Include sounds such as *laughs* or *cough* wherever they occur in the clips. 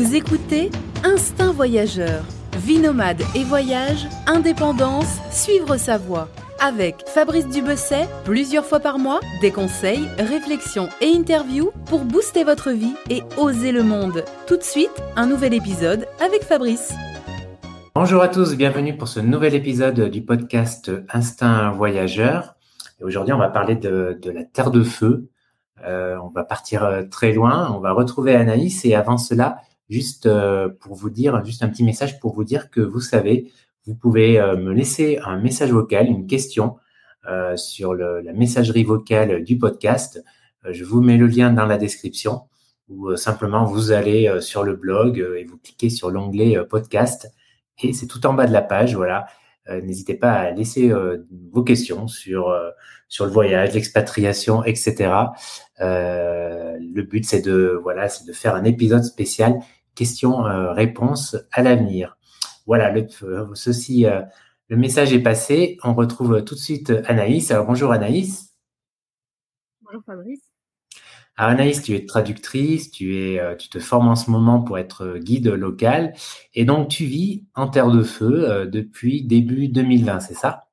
Vous écoutez Instinct Voyageur, vie nomade et voyage, indépendance, suivre sa voie. Avec Fabrice Dubesset, plusieurs fois par mois, des conseils, réflexions et interviews pour booster votre vie et oser le monde. Tout de suite, un nouvel épisode avec Fabrice. Bonjour à tous, bienvenue pour ce nouvel épisode du podcast Instinct Voyageur. Aujourd'hui, on va parler de, de, la Terre de Feu. Euh, on va partir euh, très loin, on va retrouver Anaïs et avant cela, juste euh, pour vous dire, juste un petit message pour vous dire que vous savez, vous pouvez euh, me laisser un message vocal, une question euh, sur le, la messagerie vocale du podcast. je vous mets le lien dans la description ou simplement vous allez sur le blog et vous cliquez sur l'onglet podcast et c'est tout en bas de la page. Voilà, n'hésitez pas à laisser vos questions sur sur le voyage, l'expatriation, etc. le but c'est de voilà, de faire un épisode spécial questions-réponses euh, à l'avenir. Voilà, le, euh, ceci, euh, le message est passé. On retrouve tout de suite Anaïs. Alors bonjour Anaïs. Bonjour Fabrice. Alors Anaïs, tu es traductrice, tu, es, tu te formes en ce moment pour être guide local et donc tu vis en Terre de Feu depuis début 2020, c'est ça?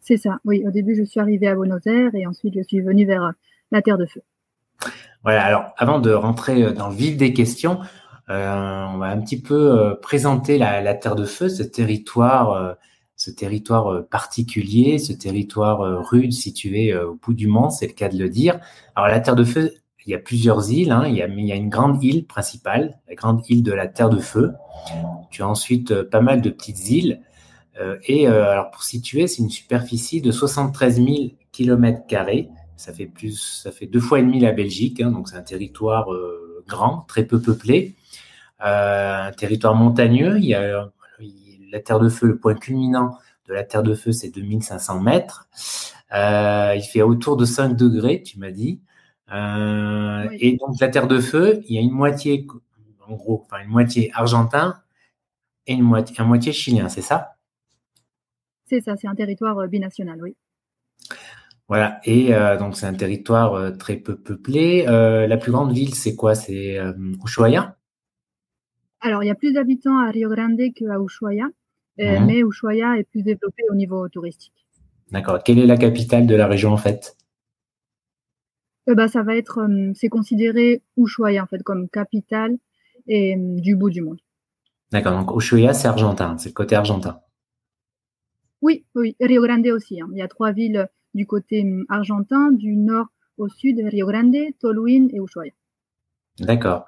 C'est ça, oui. Au début, je suis arrivée à Buenos Aires et ensuite je suis venue vers la Terre de Feu. Voilà, alors avant de rentrer euh, dans le vif des questions, euh, on va un petit peu euh, présenter la, Terre de Feu, ce territoire, ce territoire particulier, ce territoire rude situé au bout du monde, c'est le cas de le dire. Alors la Terre de Feu, il y a plusieurs îles, hein, il, y a, il y a une grande île principale, la grande île de la Terre de Feu. Tu as ensuite pas mal de petites îles. et alors pour situer, c'est une superficie de 73 000 kilomètres carrés ça fait plus, ça fait deux fois et demi la Belgique, hein, donc c'est un territoire euh, grand, très peu peuplé, euh, un territoire montagneux. Il y a la Terre de Feu, le point culminant de la Terre de Feu, c'est 2500 mètres. Euh, il fait autour de 5 degrés, tu m'as dit. Et donc la Terre de Feu, il y a une moitié, en gros, enfin une moitié argentin et une moitié, un moitié chilien, c'est ça? C'est ça, c'est un territoire binational, oui. Voilà, et euh, donc c'est un territoire euh, très peu peuplé. Euh, la plus grande ville, c'est quoi? C'est Ushuaia? Alors, il y a plus d'habitants à Rio Grande qu'à Ushuaia, mhm. mais Ushuaia est plus développé au niveau touristique. D'accord. Quelle est la capitale de la région en fait? Bah, Ça va être, c'est considéré Ushuaia en fait comme capitale et du bout du monde. D'accord, donc Ushuaia c'est argentin, c'est le côté argentin. Oui, oui, Rio Grande aussi. Hein. Il y a trois villes du côté hum, argentin, du nord au sud, Rio Grande, Toluín et Ushuaia. D'accord.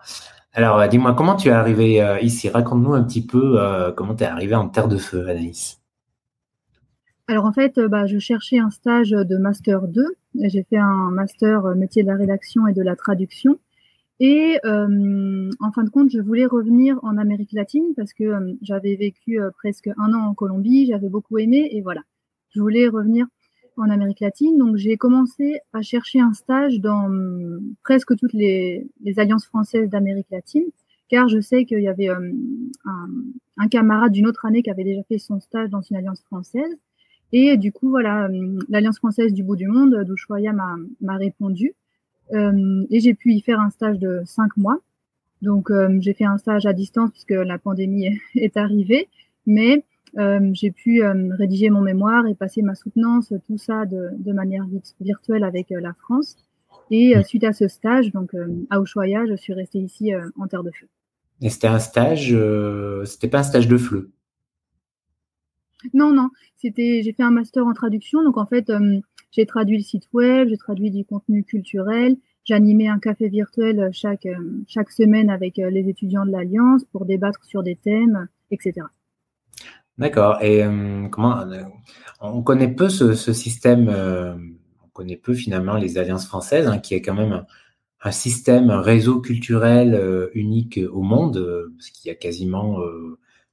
Alors, euh, dis-moi, comment tu es arrivé euh, ici? Raconte-nous un petit peu euh, comment tu es arrivé en Terre de Feu, Anaïs. Alors, en fait, bah, je cherchais un stage de Master 2. J'ai fait un Master métier de la rédaction et de la traduction. Et en fin de compte, je voulais revenir en Amérique latine parce que j'avais vécu presque un an en Colombie, j'avais beaucoup aimé et voilà. Je voulais revenir en Amérique latine. Donc, j'ai commencé à chercher un stage dans hum, presque toutes les, alliances françaises d'Amérique latine, car je sais qu'il y avait hum, un, camarade d'une autre année qui avait déjà fait son stage dans une alliance française. Et du coup, voilà, hum, l'alliance française du bout du monde, d'Ushuaia m'a répondu. et j'ai pu y faire un stage de cinq mois. Donc, j'ai fait un stage à distance puisque la pandémie *laughs* est arrivée. Mais j'ai pu euh, rédiger mon mémoire et passer ma soutenance, tout ça de, de manière virtuelle avec euh, la France. Et suite à ce stage, donc à Ushuaia, je suis restée ici en Terre de Feu. Et c'était un stage, c'était pas un stage de fleu Non, non, c'était, j'ai fait un master en traduction, donc en fait, j'ai traduit le site web, j'ai traduit du contenu culturel, j'animais un café virtuel chaque, chaque semaine avec les étudiants de l'Alliance pour débattre sur des thèmes, etc. D'accord. Et euh, comment euh, on connaît peu ce, système, euh, on connaît peu finalement les alliances françaises, hein, qui est quand même un, système, un réseau culturel unique au monde, parce qu'il y a quasiment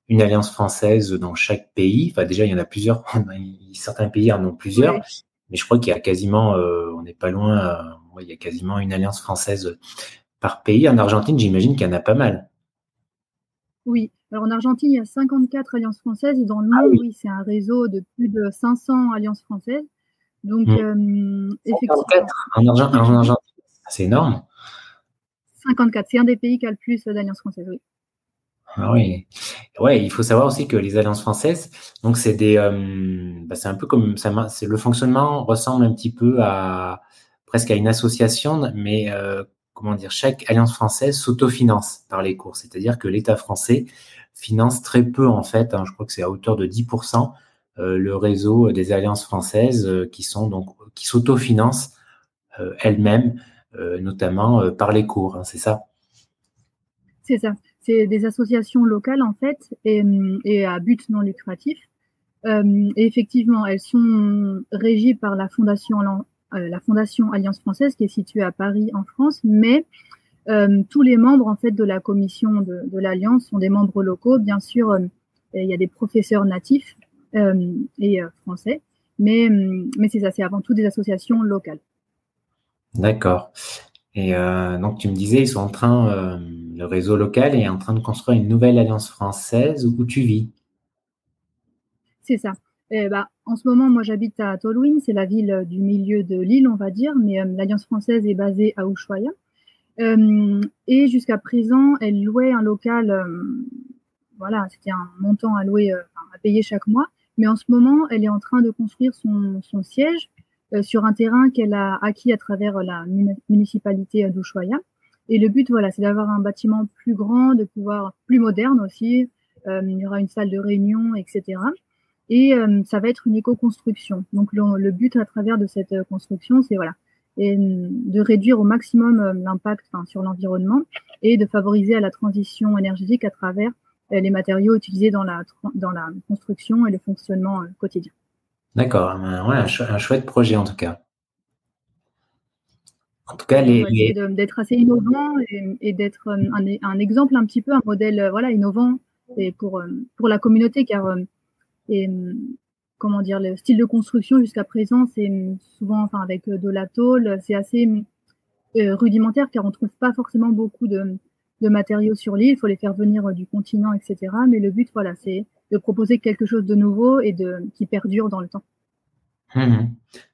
une alliance française dans chaque pays. Enfin, déjà, il y en a plusieurs. *laughs* Certains pays en ont plusieurs, mais je crois qu'il y a quasiment, on n'est pas loin, il y a quasiment une alliance française par pays. En Argentine, j'imagine qu'il y en a pas mal. Oui. Alors en Argentine, il y a 54 alliances françaises et dans le ah monde, oui, c'est un réseau de plus de 500 alliances françaises. Donc, mmh. euh, effectivement. En, Argentine, c'est énorme. 54. C'est un des pays qui a le plus d'alliances françaises, oui. Ah oui, ouais. Il faut savoir aussi que les alliances françaises, donc c'est des, euh, bah, c'est un peu comme ça. C'est le fonctionnement ressemble un petit peu à presque à une association, mais euh, comment dire, chaque alliance française s'autofinance par les cours. C'est-à-dire que l'État français finance très peu en fait. Hein, je crois que c'est à hauteur de 10% euh, le réseau des alliances françaises qui sont donc qui s'autofinancent elles-mêmes, notamment par les cours. Hein, c'est ça? C'est ça c'est des associations locales en fait et, à but non lucratif. Euh, et effectivement, elles sont régies par la fondation, euh, la fondation Alliance française qui est située à Paris en France, mais euh, tous les membres en fait de la commission de, l'alliance sont des membres locaux. Bien sûr, il y a des professeurs natifs et français, mais mais c'est ça, c'est avant tout des associations locales. D'accord. Et donc tu me disais, ils sont en train le réseau local est en train de construire une nouvelle alliance française où tu vis. C'est ça. Eh ben, en ce moment, moi, j'habite à Tolwyn, c'est la ville du milieu de l'île, on va dire, mais euh, l'Alliance française est basée à Ushuaia. Euh, et jusqu'à présent, elle louait un local, euh, voilà, c'était un montant à louer, à payer chaque mois. Mais en ce moment, elle est en train de construire son, siège sur un terrain qu'elle a acquis à travers la municipalité d'Ushuaia. Et le but, voilà, c'est d'avoir un bâtiment plus grand, de pouvoir plus moderne aussi. Euh, il y aura une salle de réunion, etc. Et euh, ça va être une éco-construction. Donc le, but à travers de cette euh, construction, c'est voilà, et de réduire au maximum l'impact sur l'environnement et de favoriser à la transition énergétique à travers les matériaux utilisés dans la, dans la construction et le fonctionnement quotidien. D'accord, ouais, un, chouette projet en tout cas. En tout cas, les, d'être assez innovant et, d'être euh, un, exemple un petit peu, un modèle euh, voilà innovant et pour euh, pour la communauté, car et, comment dire le style de construction jusqu'à présent, c'est souvent enfin avec de la tôle, c'est assez rudimentaire car on trouve pas forcément beaucoup de, matériaux sur l'île. Il faut les faire venir du continent, etc. Mais le but, voilà, c'est de proposer quelque chose de nouveau et de qui perdure dans le temps. Mmh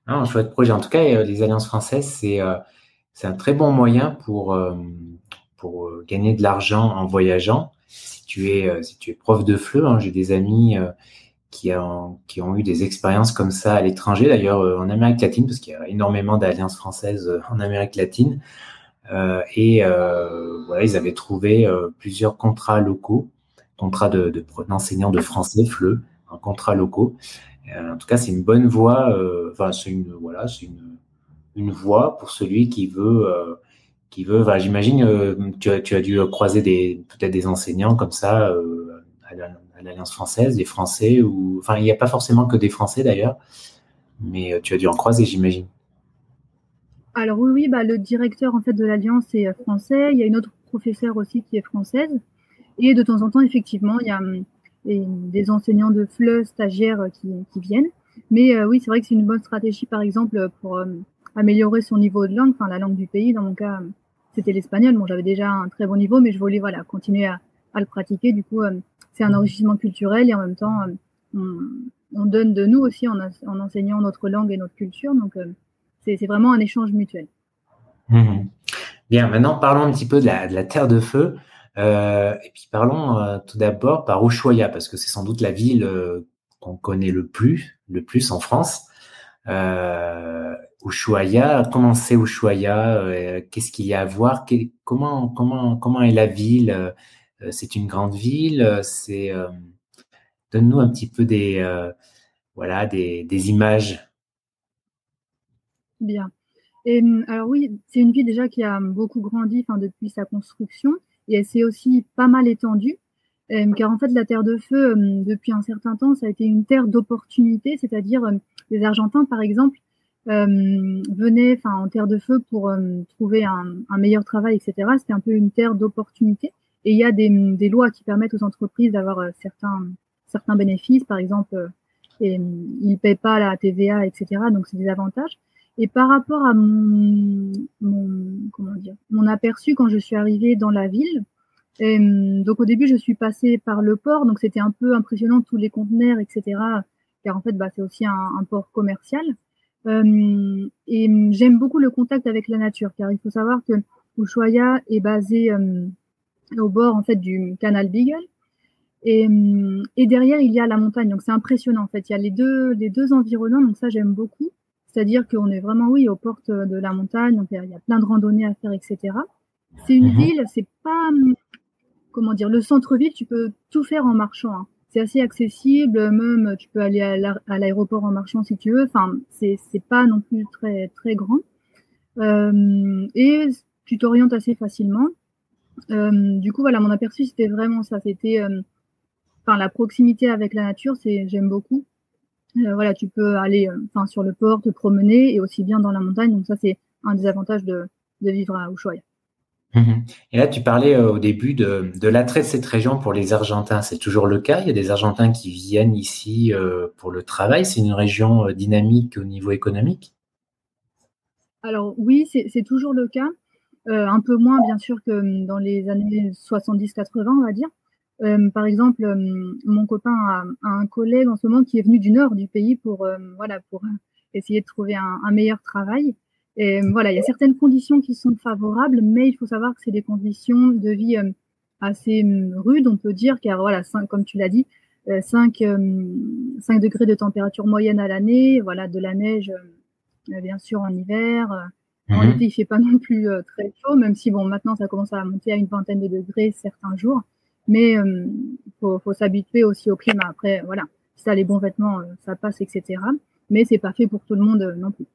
un chouette projet. En tout cas, les alliances françaises, c'est c'est un très bon moyen pour, euh, pour euh, gagner de l'argent en voyageant. Si tu es, euh, si tu es prof de FLE, hein, j'ai des amis qui, ont, qui ont eu des expériences comme ça à l'étranger, d'ailleurs en Amérique latine, parce qu'il y a énormément d'alliances françaises en Amérique latine. et voilà, ils avaient trouvé plusieurs contrats locaux, contrats de, d'enseignants de, français, FLE, un contrat locaux. en tout cas, c'est une bonne voie. Enfin, c'est une voilà, une une voie pour celui qui veut, euh, qui veut. J'imagine, euh, tu, tu as dû croiser peut-être des enseignants comme ça euh, l'Alliance française, des Français ou, enfin, il n'y a pas forcément que des Français d'ailleurs, mais tu as dû en croiser, j'imagine. Alors oui, bah, le directeur en fait de l'Alliance est français. Il y a une autre professeure aussi qui est française. Et de temps en temps, effectivement, il y a des enseignants de FLE, stagiaires qui, viennent. Mais oui, c'est vrai que c'est une bonne stratégie, par exemple, pour améliorer son niveau de langue, enfin la langue du pays. Dans mon cas, c'était l'espagnol. Bon, j'avais déjà un très bon niveau, mais je voulais voilà continuer à, le pratiquer. Du coup, euh, c'est un enrichissement culturel et en même temps, euh, on, donne de nous aussi en, enseignant notre langue et notre culture. Donc, euh, c'est vraiment un échange mutuel. Mmh Bien, maintenant parlons un petit peu de la, Terre de Feu. et puis parlons tout d'abord par Ushuaia, parce que c'est sans doute la ville qu'on connaît le plus, le plus en France. Ushuaia, comment c'est Ushuaia euh, Qu'est-ce qu'il y a à voir? Comment comment comment est la ville euh, C'est une grande ville. C'est euh, donne-nous un petit peu des voilà des, des, images. Bien. Et, alors oui, c'est une ville déjà qui a beaucoup grandi depuis sa construction et elle s'est aussi pas mal étendue. car en fait, la Terre de Feu, depuis un certain temps, ça a été une terre d'opportunité, c'est-à-dire les Argentins, par exemple, euh, venaient en terre de feu pour euh, trouver un, un, meilleur travail, etc. C'était un peu une terre d'opportunité. Et il y a des, lois qui permettent aux entreprises d'avoir euh, certains, certains bénéfices, par exemple, euh, ils ne paient pas la TVA, etc. Donc c'est des avantages. Et par rapport à mon, comment dire, mon aperçu quand je suis arrivée dans la ville, donc au début je suis passée par le port, donc c'était un peu impressionnant tous les conteneurs, etc. Car en fait bah, c'est aussi un, port commercial. Euh, et j'aime beaucoup le contact avec la nature, car il faut savoir que Ushuaia est basé au bord en fait du canal Beagle. Et, et, derrière, il y a la montagne. Donc, c'est impressionnant, en fait. Il y a les deux, les deux environnements. Donc, ça, j'aime beaucoup. C'est-à-dire qu'on est vraiment, oui, aux portes de la montagne. Donc, il y a plein de randonnées à faire, etc. C'est une mhm. ville, c'est pas, comment dire, le centre-ville, tu peux tout faire en marchant. Hein. C'est assez accessible. Même, tu peux aller à l'aéroport en marchant si tu veux. Enfin, c'est pas non plus très, très grand. Euh, et tu t'orientes assez facilement. Euh, du coup, voilà, mon aperçu, c'était vraiment ça. C'était euh, enfin la proximité avec la nature, c'est j'aime beaucoup. Euh, voilà, tu peux aller enfin sur le port, te promener et aussi bien dans la montagne. Donc ça, c'est un des avantages de, de vivre à Ushuaia. Mhm. Et là, tu parlais au début de, de l'attrait de cette région pour les Argentins. C'est toujours le cas? Il y a des Argentins qui viennent ici pour le travail? C'est une région dynamique au niveau économique? Alors oui, c'est toujours le cas. Euh, un peu moins bien sûr que hum, dans les années 70-80, on va dire. Euh, par exemple, hum, mon copain a, un collègue en ce moment qui est venu du nord du pays pour, hum, voilà, pour essayer de trouver un, meilleur travail. Et voilà, il y a certaines conditions qui sont favorables, mais il faut savoir que c'est des conditions de vie assez rudes, on peut dire, car voilà, comme tu l'as dit, 5, euh, 5 degrés de température moyenne à l'année, voilà, de la neige, bien sûr, en hiver, en mhm. été, il fait pas non plus euh, très chaud, même si bon, maintenant ça commence à monter à une vingtaine de degrés certains jours. Mais il euh, faut, faut s'habituer aussi au climat. Après, voilà, si ça les bons vêtements, euh, ça passe, etc. Mais c'est pas fait pour tout le monde non plus.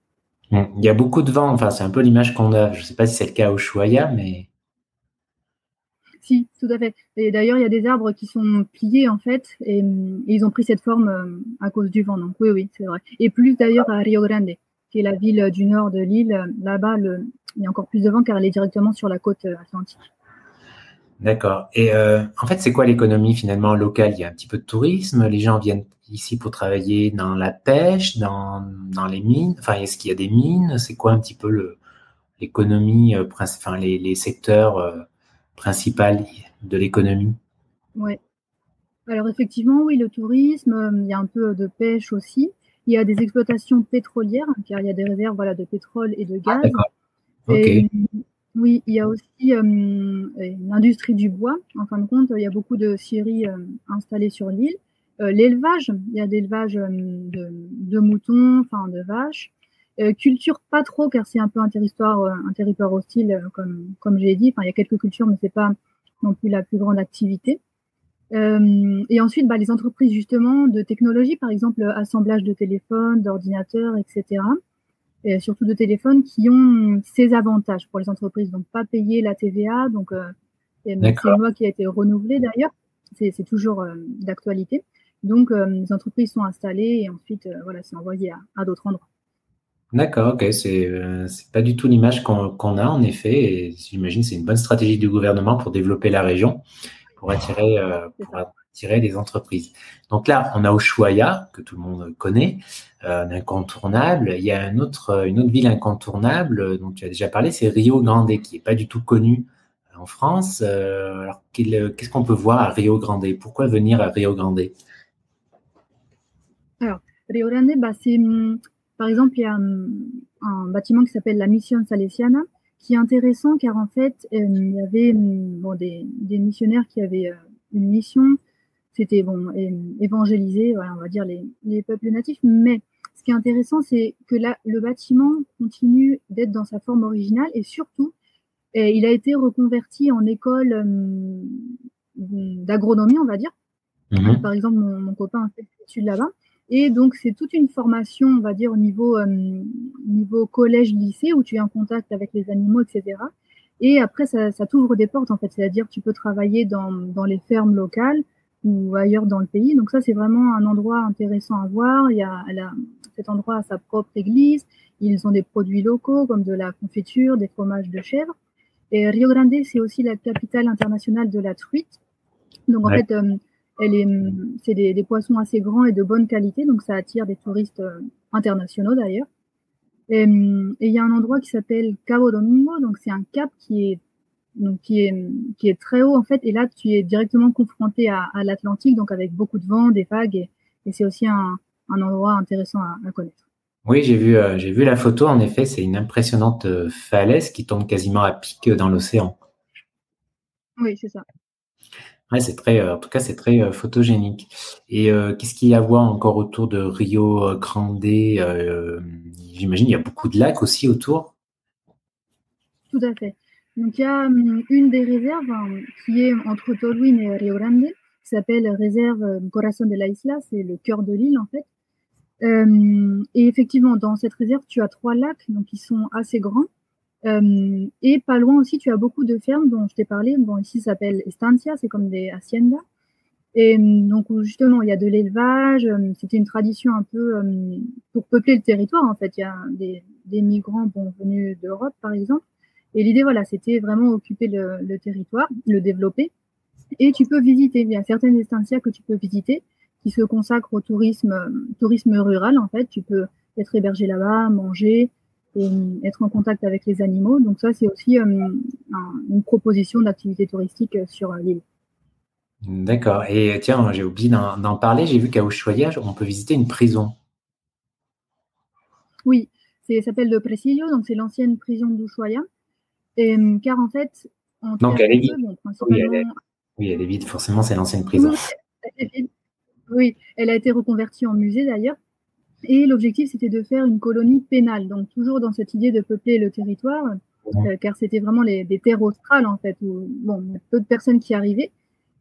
Il y a beaucoup de vent. Enfin, c'est un peu l'image qu'on a. Je sais pas si c'est le cas au Ushuaia, mais si, tout à fait. Et d'ailleurs, il y a des arbres qui sont pliés en fait, et, et ils ont pris cette forme à cause du vent. Donc oui, oui, c'est vrai. Et plus d'ailleurs à Rio Grande qui est la ville du nord de l'île. Là-bas, il y a encore plus de vent car elle est directement sur la côte euh, atlantique. D'accord. Et euh, en fait, c'est quoi l'économie finalement locale? Il y a un petit peu de tourisme. Les gens viennent ici pour travailler dans la pêche, dans, les mines. Enfin, est-ce qu'il y a des mines? C'est quoi un petit peu l'économie, euh, enfin les, les secteurs principaux de l'économie? Oui. Alors effectivement, oui, le tourisme. Il y a un peu de pêche aussi. Il y a des exploitations pétrolières, car il y a des réserves voilà, de pétrole et de gaz. Ah, oui, il y a aussi euh, l'industrie du bois. En fin de compte, il y a beaucoup de scieries euh, installées sur l'île. Euh, l'élevage, il y a l'élevage de, de, moutons, enfin de vaches. culture, pas trop, car c'est un peu un territoire, un territoire hostile, comme, comme j'ai dit. Enfin, il y a quelques cultures, mais c'est pas non plus la plus grande activité. Euh, et ensuite, bah, les entreprises justement de technologie, par exemple, assemblage de téléphones, d'ordinateurs, etc. Et surtout de téléphones qui ont ces avantages pour les entreprises. Donc, pas payer la TVA. Donc, euh, c'est une loi qui a été renouvelée d'ailleurs. C'est toujours euh, d'actualité. Donc, euh, les entreprises sont installées et ensuite, euh, voilà, c'est envoyé à, à d'autres endroits. D'accord, ok, c'est c'est pas du tout l'image qu'on a en effet, et j'imagine c'est une bonne stratégie du gouvernement pour développer la région pour attirer, euh, pour attirer des entreprises. Donc là, on a Ushuaia, que tout le monde connaît, euh, incontournable. Il y a une autre, une autre ville incontournable dont tu as déjà parlé, c'est Rio Grande, qui est pas du tout connue en France. Euh, alors, qu'est-ce qu'on peut voir à Rio Grande? Pourquoi venir à Rio Grande? Alors, Rio Grande, bah, c'est, hum, par exemple, il y a hum, un, bâtiment qui s'appelle la Mission Salesiana, qui est intéressant car en fait, euh, il y avait bon, des, des, missionnaires qui avaient euh, une mission, c'était bon, évangéliser, voilà, on va dire les, les, peuples natifs. Mais ce qui est intéressant, c'est que là, le bâtiment continue d'être dans sa forme originale et surtout, il a été reconverti en école euh, d'agronomie, on va dire. Mhm. Par exemple, mon, mon copain a fait des études là-bas. Et donc, c'est toute une formation, on va dire, au niveau, euh, niveau collège-lycée, où tu es en contact avec les animaux, etc. Et après, ça, ça t'ouvre des portes, en fait. C'est-à-dire, tu peux travailler dans, dans les fermes locales ou ailleurs dans le pays. Donc ça, c'est vraiment un endroit intéressant à voir. Il y a, cet endroit a sa propre église. Ils ont des produits locaux comme de la confiture, des fromages de chèvre. Et Rio Grande, c'est aussi la capitale internationale de la truite. Donc en fait, euh, c'est des, poissons assez grands et de bonne qualité, donc ça attire des touristes euh, internationaux d'ailleurs. Et il y a un endroit qui s'appelle Cabo Domingo, donc c'est un cap qui est donc qui est qui est très haut en fait, et là tu es directement confronté à, l'Atlantique, donc avec beaucoup de vent, des vagues, et, c'est aussi un, endroit intéressant à, connaître. Oui, j'ai vu, j'ai vu la photo. En effet, c'est une impressionnante falaise qui tombe quasiment à pic dans l'océan. Oui, c'est ça. C'est très, en tout cas, c'est très photogénique. Et qu'est-ce qu'il y a à voir encore autour de Rio Grande J'imagine il y a beaucoup de lacs aussi autour. Tout à fait. Donc il y a hum, une des réserves hein, qui est entre Tolwyn et Rio Grande, qui s'appelle réserve euh, Corazon de la Isla, c'est le cœur de l'île en fait. Euh, et effectivement, dans cette réserve, tu as trois lacs, donc qui sont assez grands. Euh, et pas loin aussi, tu as beaucoup de fermes dont je t'ai parlé. Bon, ici, ça s'appelle estancia, c'est comme des haciendas. Et donc, justement, il y a de l'élevage. C'était une tradition un peu pour peupler le territoire, en fait. Il y a des, migrants venus d'Europe, par exemple. Et l'idée, voilà, c'était vraiment occuper le, le, territoire, le développer. Et tu peux visiter. Il y a certaines estancias que tu peux visiter qui se consacrent au tourisme, tourisme rural, en fait. Tu peux être hébergé là-bas, manger et être en contact avec les animaux. Donc ça, c'est aussi euh, une proposition d'activité touristique sur l'île. D'accord. Et tiens, j'ai oublié d'en parler. J'ai vu qu'à Ushuaia, on peut visiter une prison. Oui, ça s'appelle le Presidio, donc c'est l'ancienne prison d'Ushuaia. Euh, car en fait, Donc elle est vide. oui, elle est... vide, forcément, c'est l'ancienne prison. Oui, elle a été reconvertie en musée d'ailleurs. Et l'objectif, c'était de faire une colonie pénale, donc toujours dans cette idée de peupler le territoire, euh, car c'était vraiment les, des terres australes, en fait, où bon, il y a peu de personnes qui arrivaient,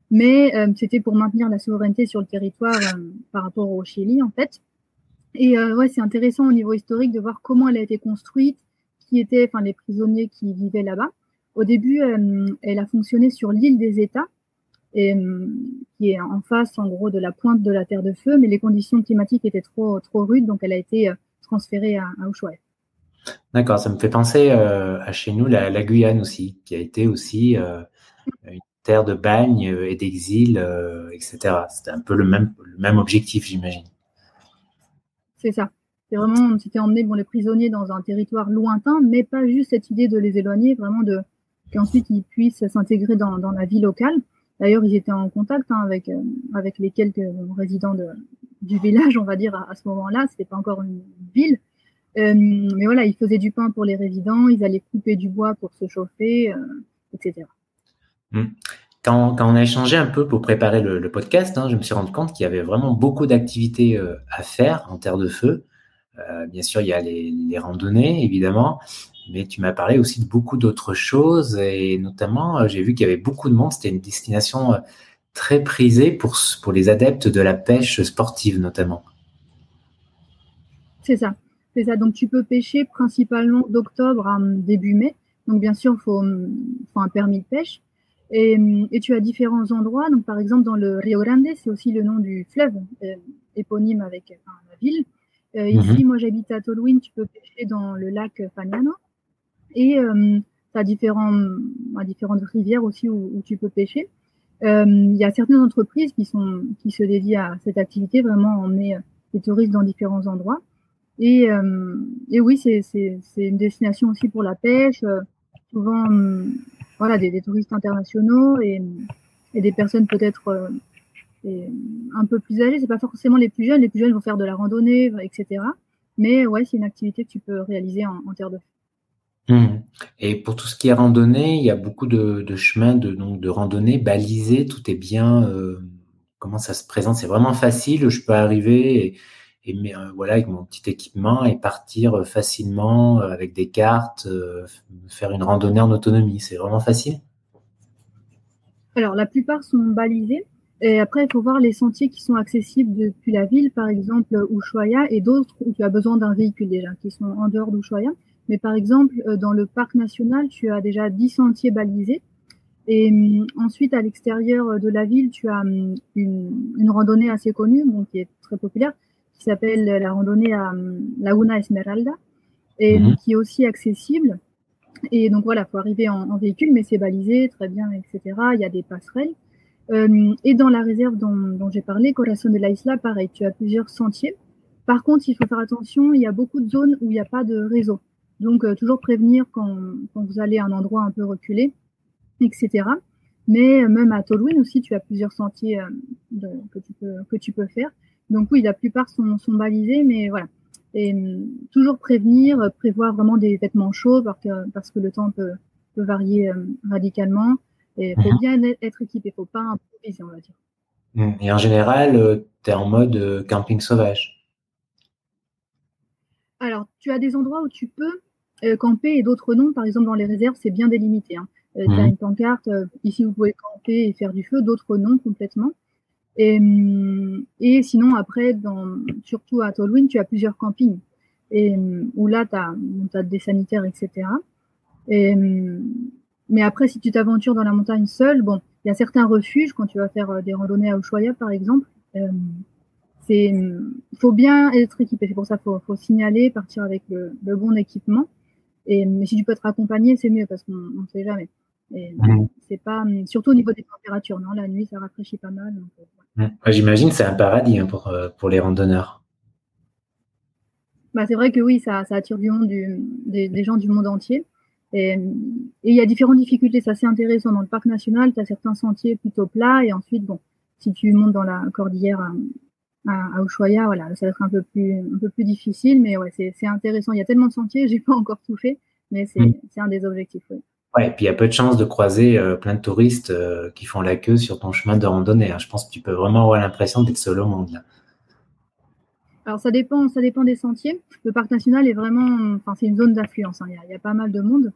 mais euh, c'était pour maintenir la souveraineté sur le territoire par rapport au Chili, en fait. Et ouais, c'est intéressant au niveau historique de voir comment elle a été construite, qui étaient enfin, les prisonniers qui vivaient là-bas. Au début, euh, elle a fonctionné sur l'île des États, et, euh, qui est en face, en gros, de la pointe de la Terre de Feu, mais les conditions climatiques étaient trop, trop rudes, donc elle a été euh, transférée à, à. D'accord, ça me fait penser à chez nous la, Guyane aussi, qui a été aussi une terre de bagne et d'exil, etc. C'était un peu le même, le même objectif, j'imagine. C'est ça. C'est vraiment, c'était emmener bon, les prisonniers dans un territoire lointain, mais pas juste cette idée de les éloigner, vraiment de qu'ensuite ils puissent s'intégrer dans, dans, la vie locale. D'ailleurs, ils étaient en contact hein, avec, euh, avec les quelques résidents de, du village, on va dire, à, ce moment-là. C'était pas encore une ville. Euh, mais voilà, ils faisaient du pain pour les résidents, ils allaient couper du bois pour se chauffer, euh, etc. Mmh. Quand, quand, on a échangé un peu pour préparer le, podcast, hein, je me suis rendu compte qu'il y avait vraiment beaucoup d'activités à faire en terre de feu. Bien sûr, il y a les, randonnées, évidemment, mais tu m'as parlé aussi de beaucoup d'autres choses et notamment, euh, j'ai vu qu'il y avait beaucoup de monde. C'était une destination euh, très prisée pour, pour les adeptes de la pêche sportive, notamment. C'est ça. C'est ça. Donc, tu peux pêcher principalement d'octobre à début mai. Donc, bien sûr, il faut, un permis de pêche. Et, tu as différents endroits. Donc, par exemple, dans le Rio Grande, c'est aussi le nom du fleuve éponyme avec la ville. Euh, mhm. Ici, moi, j'habite à Tolwyn, tu peux pêcher dans le lac Fagnano. Et euh, tu as différents, différentes rivières aussi où, tu peux pêcher. Euh, il y a certaines entreprises qui, sont, qui se dédient à cette activité, vraiment emmener les touristes dans différents endroits. Et, et oui, c'est une destination aussi pour la pêche. souvent, voilà, des, des, touristes internationaux et, et des personnes peut-être un peu plus âgés, c'est pas forcément les plus jeunes. Les plus jeunes vont faire de la randonnée, etc. Mais ouais, c'est une activité que tu peux réaliser en, terre de feu. Mmh. Et pour tout ce qui est randonnée, il y a beaucoup de, chemins de, donc, de randonnée balisés. Tout est bien. Euh, comment ça se présente? C'est vraiment facile. Je peux arriver et, euh, voilà avec mon petit équipement et partir facilement euh, avec des cartes, faire une randonnée en autonomie. C'est vraiment facile. Alors la plupart sont balisés. Et après, il faut voir les sentiers qui sont accessibles depuis la ville, par exemple Ushuaia, et d'autres où tu as besoin d'un véhicule déjà, qui sont en dehors d'Ushuaia. Mais par exemple, euh, dans le parc national, tu as déjà 10 sentiers balisés. Et hum, ensuite, à l'extérieur de la ville, tu as hum, une, une randonnée assez connue, qui est très populaire, qui s'appelle la randonnée à hum, Laguna Esmeralda, et mhm. qui est aussi accessible. Et donc voilà, faut arriver en, en véhicule, mais c'est balisé très bien, etc. Il y a des passerelles. Euh, et dans la réserve dont, j'ai parlé, Corazon de la Isla, pareil, tu as plusieurs sentiers. Par contre, il faut faire attention, il y a beaucoup de zones où il n'y a pas de réseau. Donc, euh, toujours prévenir quand, vous allez à un endroit un peu reculé, etc. Mais euh, même à Tolwyn aussi, tu as plusieurs sentiers que, tu peux, que tu peux faire. Donc oui, la plupart sont, sont balisés, mais voilà. Et toujours prévenir, prévoir vraiment des vêtements chauds parce que, parce que le temps peut, peut varier radicalement. Et il faut mhm. bien être équipé, il ne faut pas improviser, on va dire. Mmh. Et en général, tu es en mode camping sauvage? Alors, tu as des endroits où tu peux camper et d'autres non. Par exemple, dans les réserves, c'est bien délimité. Hein. tu as une pancarte, ici vous pouvez camper et faire du feu, d'autres non complètement. Et, et sinon, après, dans, surtout à Tolwyn, tu as plusieurs campings. Et, hum, où là, tu as, as, des sanitaires, etc. Et, hum, mais après, si tu t'aventures dans la montagne seule, bon, il y a certains refuges quand tu vas faire euh, des randonnées à Ushuaia, par exemple. Euh, il faut bien être équipé. C'est pour ça qu'il faut, faut, signaler, partir avec le, le, bon équipement. Et mais si tu peux être accompagné, c'est mieux parce qu'on ne sait jamais. Et mmh. c'est pas, surtout au niveau des températures. Non, la nuit, ça rafraîchit pas mal. Euh, Mmh. J'imagine c'est un paradis hein, pour, euh, pour les randonneurs. Bah, c'est vrai que oui, ça, ça attire du monde, du, des, gens du monde entier. Et il y a différentes difficultés, c'est assez intéressant. Dans le parc national, tu as certains sentiers plutôt plats, et ensuite, bon, si tu montes dans la cordillère à, à, Ushuaia, voilà, ça va être un peu plus, un peu plus difficile, mais ouais, c'est intéressant. Il y a tellement de sentiers, *laughs* j'ai pas encore tout fait, mais c'est mmh. un des objectifs. Oui. Ouais, et puis il y a peu de chances de croiser euh, plein de touristes euh, qui font la queue sur ton chemin de randonnée. Hein. Je pense que tu peux vraiment avoir l'impression d'être seul au monde là. Alors ça dépend, ça dépend des sentiers. Le parc national est vraiment, enfin c'est une zone d'affluence. Hein. Il, y a pas mal de monde.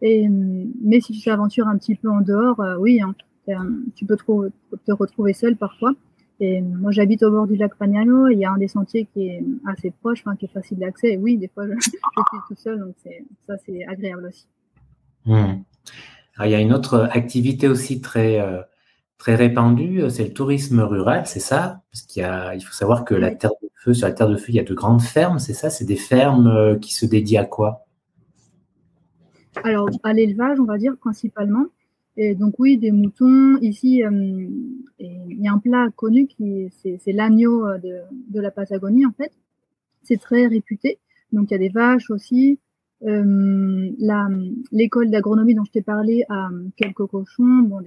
Et mais si tu t'aventures un petit peu en dehors, euh, oui, hein, tu peux te, retrouver seul parfois. Et moi j'habite au bord du lac Pagnano. Il y a un des sentiers qui est assez proche, enfin qui est facile d'accès. Et oui, des fois je, je suis tout seul, donc ça c'est agréable aussi. Hmm. il y a une autre activité aussi très, euh, très répandue, c'est le tourisme rural, c'est ça? Parce qu'il il faut savoir que la terre de feu, sur la terre de feu, il y a de grandes fermes, c'est ça? C'est des fermes euh, qui se dédient à quoi? Alors, à l'élevage, on va dire principalement. Et donc oui, des moutons. Ici, euh, il y a un plat connu qui c'est l'agneau de, de, la Patagonie en fait. C'est très réputé. Donc il y a des vaches aussi. Euh, l'école d'agronomie dont je t'ai parlé a quelques cochons, bon,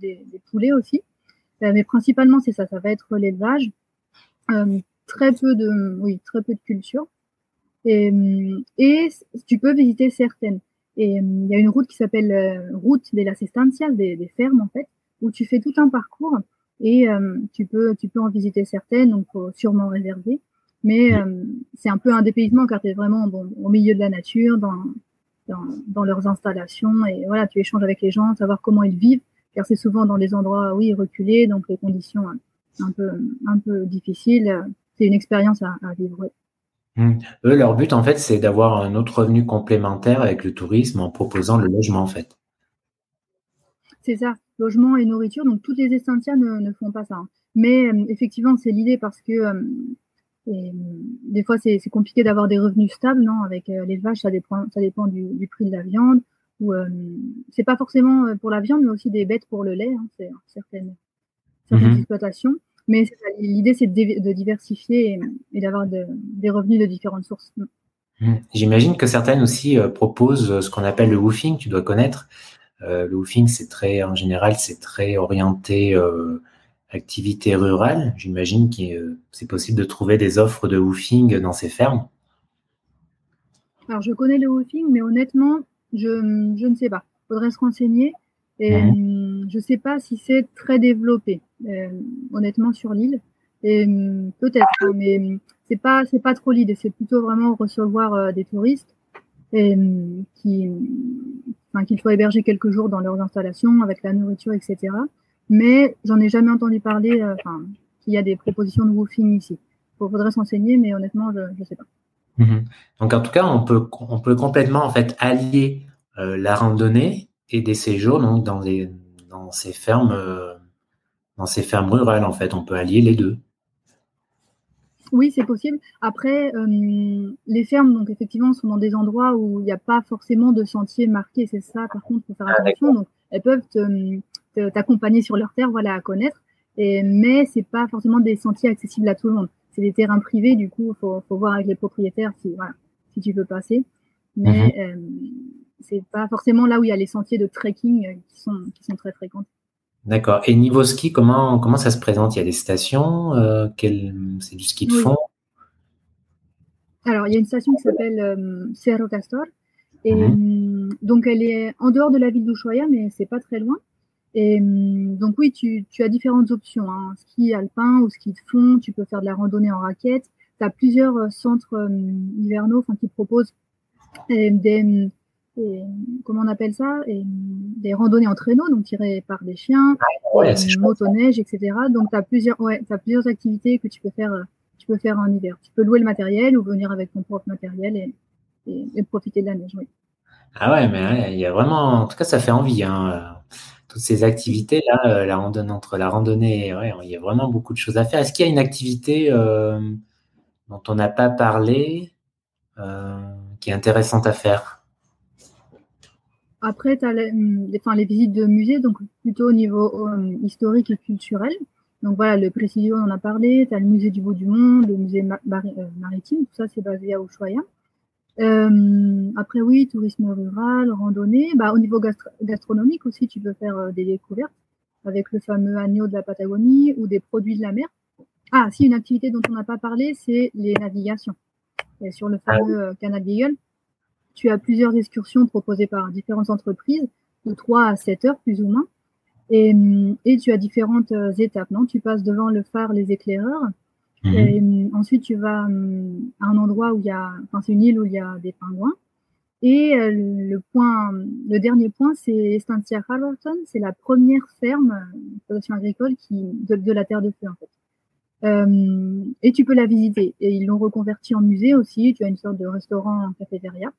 des, poulets aussi. Euh, mais principalement, c'est ça, ça va être l'élevage. Euh, très peu de, oui, très peu de culture. Et tu peux visiter certaines. Et il y a une route qui s'appelle route de las estancias, des, des, fermes en fait, où tu fais tout un parcours et tu peux tu peux en visiter certaines, donc faut sûrement réserver. Mais euh, c'est un peu un dépaysement car tu es vraiment bon, au milieu de la nature, dans, dans, dans, leurs installations. Et voilà, tu échanges avec les gens, savoir comment ils vivent, car c'est souvent dans des endroits, oui, reculés, donc les conditions un peu, un peu difficiles. C'est une expérience à, à vivre. Mmh. Eux, leur but, en fait, c'est d'avoir un autre revenu complémentaire avec le tourisme en proposant le logement, en fait. C'est ça, logement et nourriture. Donc, toutes les essentiels ne, ne font pas ça. Hein. Mais euh, effectivement, c'est l'idée parce que euh, et des fois, c'est compliqué d'avoir des revenus stables, non Avec euh, les vaches, ça dépend, ça dépend du, du prix de la viande. Ou euh, c'est pas forcément euh, pour la viande, mais aussi des bêtes pour le lait. Hein, c'est certaines, certaines mhm. exploitations. Mais l'idée, c'est de, de, diversifier et, et d'avoir de, des revenus de différentes sources. Mhm. J'imagine que certaines aussi euh, proposent ce qu'on appelle le woofing. Tu dois connaître. le woofing, c'est très, en général, c'est très orienté activité rurale, j'imagine que euh, c'est possible de trouver des offres de woofing dans ces fermes. Alors, je connais le woofing, mais honnêtement, je, je ne sais pas. Il faudrait se renseigner. Et mhm. je ne sais pas si c'est très développé, euh, honnêtement, sur l'île. Et peut-être, hein, mais c'est pas c'est pas trop l'idée. C'est plutôt vraiment recevoir euh, des touristes et qui, enfin, qu'il faut héberger quelques jours dans leurs installations avec la nourriture, etc mais j'en ai jamais entendu parler, euh, enfin, qu'il y a des propositions de woofing ici. Il faudrait s'enseigner, mais honnêtement, je ne sais pas. Mhm. Donc, en tout cas, on peut, on peut complètement en fait allier euh, la randonnée et des séjours donc dans, les, dans ces fermes, euh, dans ces fermes rurales. En fait, on peut allier les deux. Oui, c'est possible. Après, euh, les fermes, donc effectivement, sont dans des endroits où il n'y a pas forcément de sentiers marqués. C'est ça, par contre, faut faire ah, attention. Donc, elles peuvent t'accompagner sur leur terre, voilà, à connaître. Et, mais c'est pas forcément des sentiers accessibles à tout le monde. C'est des terrains privés, du coup, faut, faut voir avec les propriétaires si, voilà, si tu peux passer. Mais mhm. euh, c'est pas forcément là où il y a les sentiers de trekking euh, qui sont, qui sont très fréquents. D'accord. Et niveau ski, comment, comment ça se présente? Il y a des stations euh, C'est du ski de fond? Alors, il y a une station qui s'appelle Cerro Castor. Et mhm. donc, elle est en dehors de la ville d'Ushuaia, mais c'est pas très loin. Et donc, oui, tu, tu as différentes options. Hein. Ski alpin ou ski de fond. Tu peux faire de la randonnée en raquette. Tu as plusieurs centres hivernaux qui proposent des, comment on appelle ça et, Des randonnées en traîneau, donc tirées par des chiens, ouais, motoneige, etc. Donc, tu as, plusieurs, ouais, as plusieurs activités que tu peux faire tu peux faire en hiver. Tu peux louer le matériel ou venir avec ton propre matériel et, et, profiter de la neige. Oui. Ah ouais, mais il y a vraiment, en tout cas, ça fait envie. Hein, toutes ces activités là, euh, la randonnée entre la randonnée, ouais, il y a vraiment beaucoup de choses à faire. Est-ce qu'il y a une activité euh, dont on n'a pas parlé euh, qui est intéressante à faire? Après, tu as les, enfin, les, visites de musées, donc plutôt au niveau historique et culturel. Donc voilà, le Presidio, on en a parlé, tu as le musée du bout du monde, le musée maritime, tout ça c'est basé à Ushuaia. Euh, après, oui, tourisme rural, randonnée. Bah, au niveau gastronomique aussi, tu peux faire euh, des découvertes avec le fameux agneau de la Patagonie ou des produits de la mer. Ah, si, une activité dont on n'a pas parlé, c'est les navigations. Et sur le fameux euh, canal Beagle, tu as plusieurs excursions proposées par différentes entreprises, de 3 à 7 heures plus ou moins. Et, et tu as différentes étapes. Non? Tu passes devant le phare Les Éclaireurs, Mhm. Et, euh, ensuite, tu vas euh, à un endroit où il y a, enfin, c'est une île où il y a des pingouins. Et euh, le point, le dernier point, c'est Estancia Harlorton. C'est la première ferme de production agricole qui, de, la terre de feu, en fait. Euh, et tu peux la visiter. Et ils l'ont reconverti en musée aussi. Tu as une sorte de restaurant en cafétéria.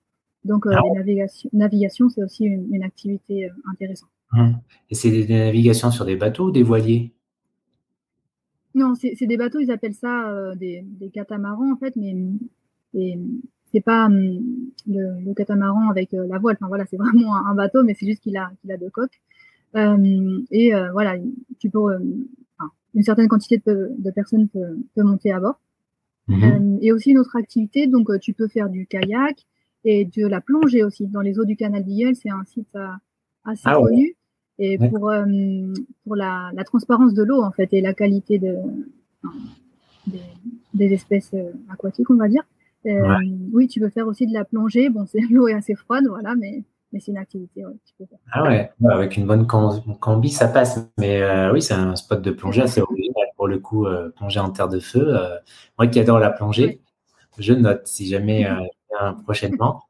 Donc, euh, les navigations, navigation, c'est aussi une, une activité intéressante. Hum. Et c'est des navigations sur des bateaux ou des voiliers? Non, c'est des bateaux, ils appellent ça euh, des, des, catamarans en fait, mais c'est pas hum, le, catamaran avec euh, la voile. Enfin voilà, c'est *laughs* vraiment un, bateau, mais c'est juste qu'il a, qu'il a deux coques. Euh, et voilà, tu peux, une certaine quantité de, de personnes peut, peut, monter à bord. Mhm. et aussi une autre activité, donc tu peux faire du kayak et de la plongée aussi dans les eaux du canal d'Yel. C'est un site assez ah connu et pour, euh, pour la, la, transparence de l'eau en fait et la qualité de, des, des, espèces euh, aquatiques, on va dire. Euh, oui, tu peux faire aussi de la plongée. Bon, *laughs* l'eau est assez froide, voilà, mais, mais c'est une activité. Ouais, tu peux faire. Ah ouais, avec une bonne combi, ça passe. Mais oui, c'est un spot de plongée assez original pour le coup, plonger en terre de feu. moi qui adore la plongée, je note si jamais prochainement.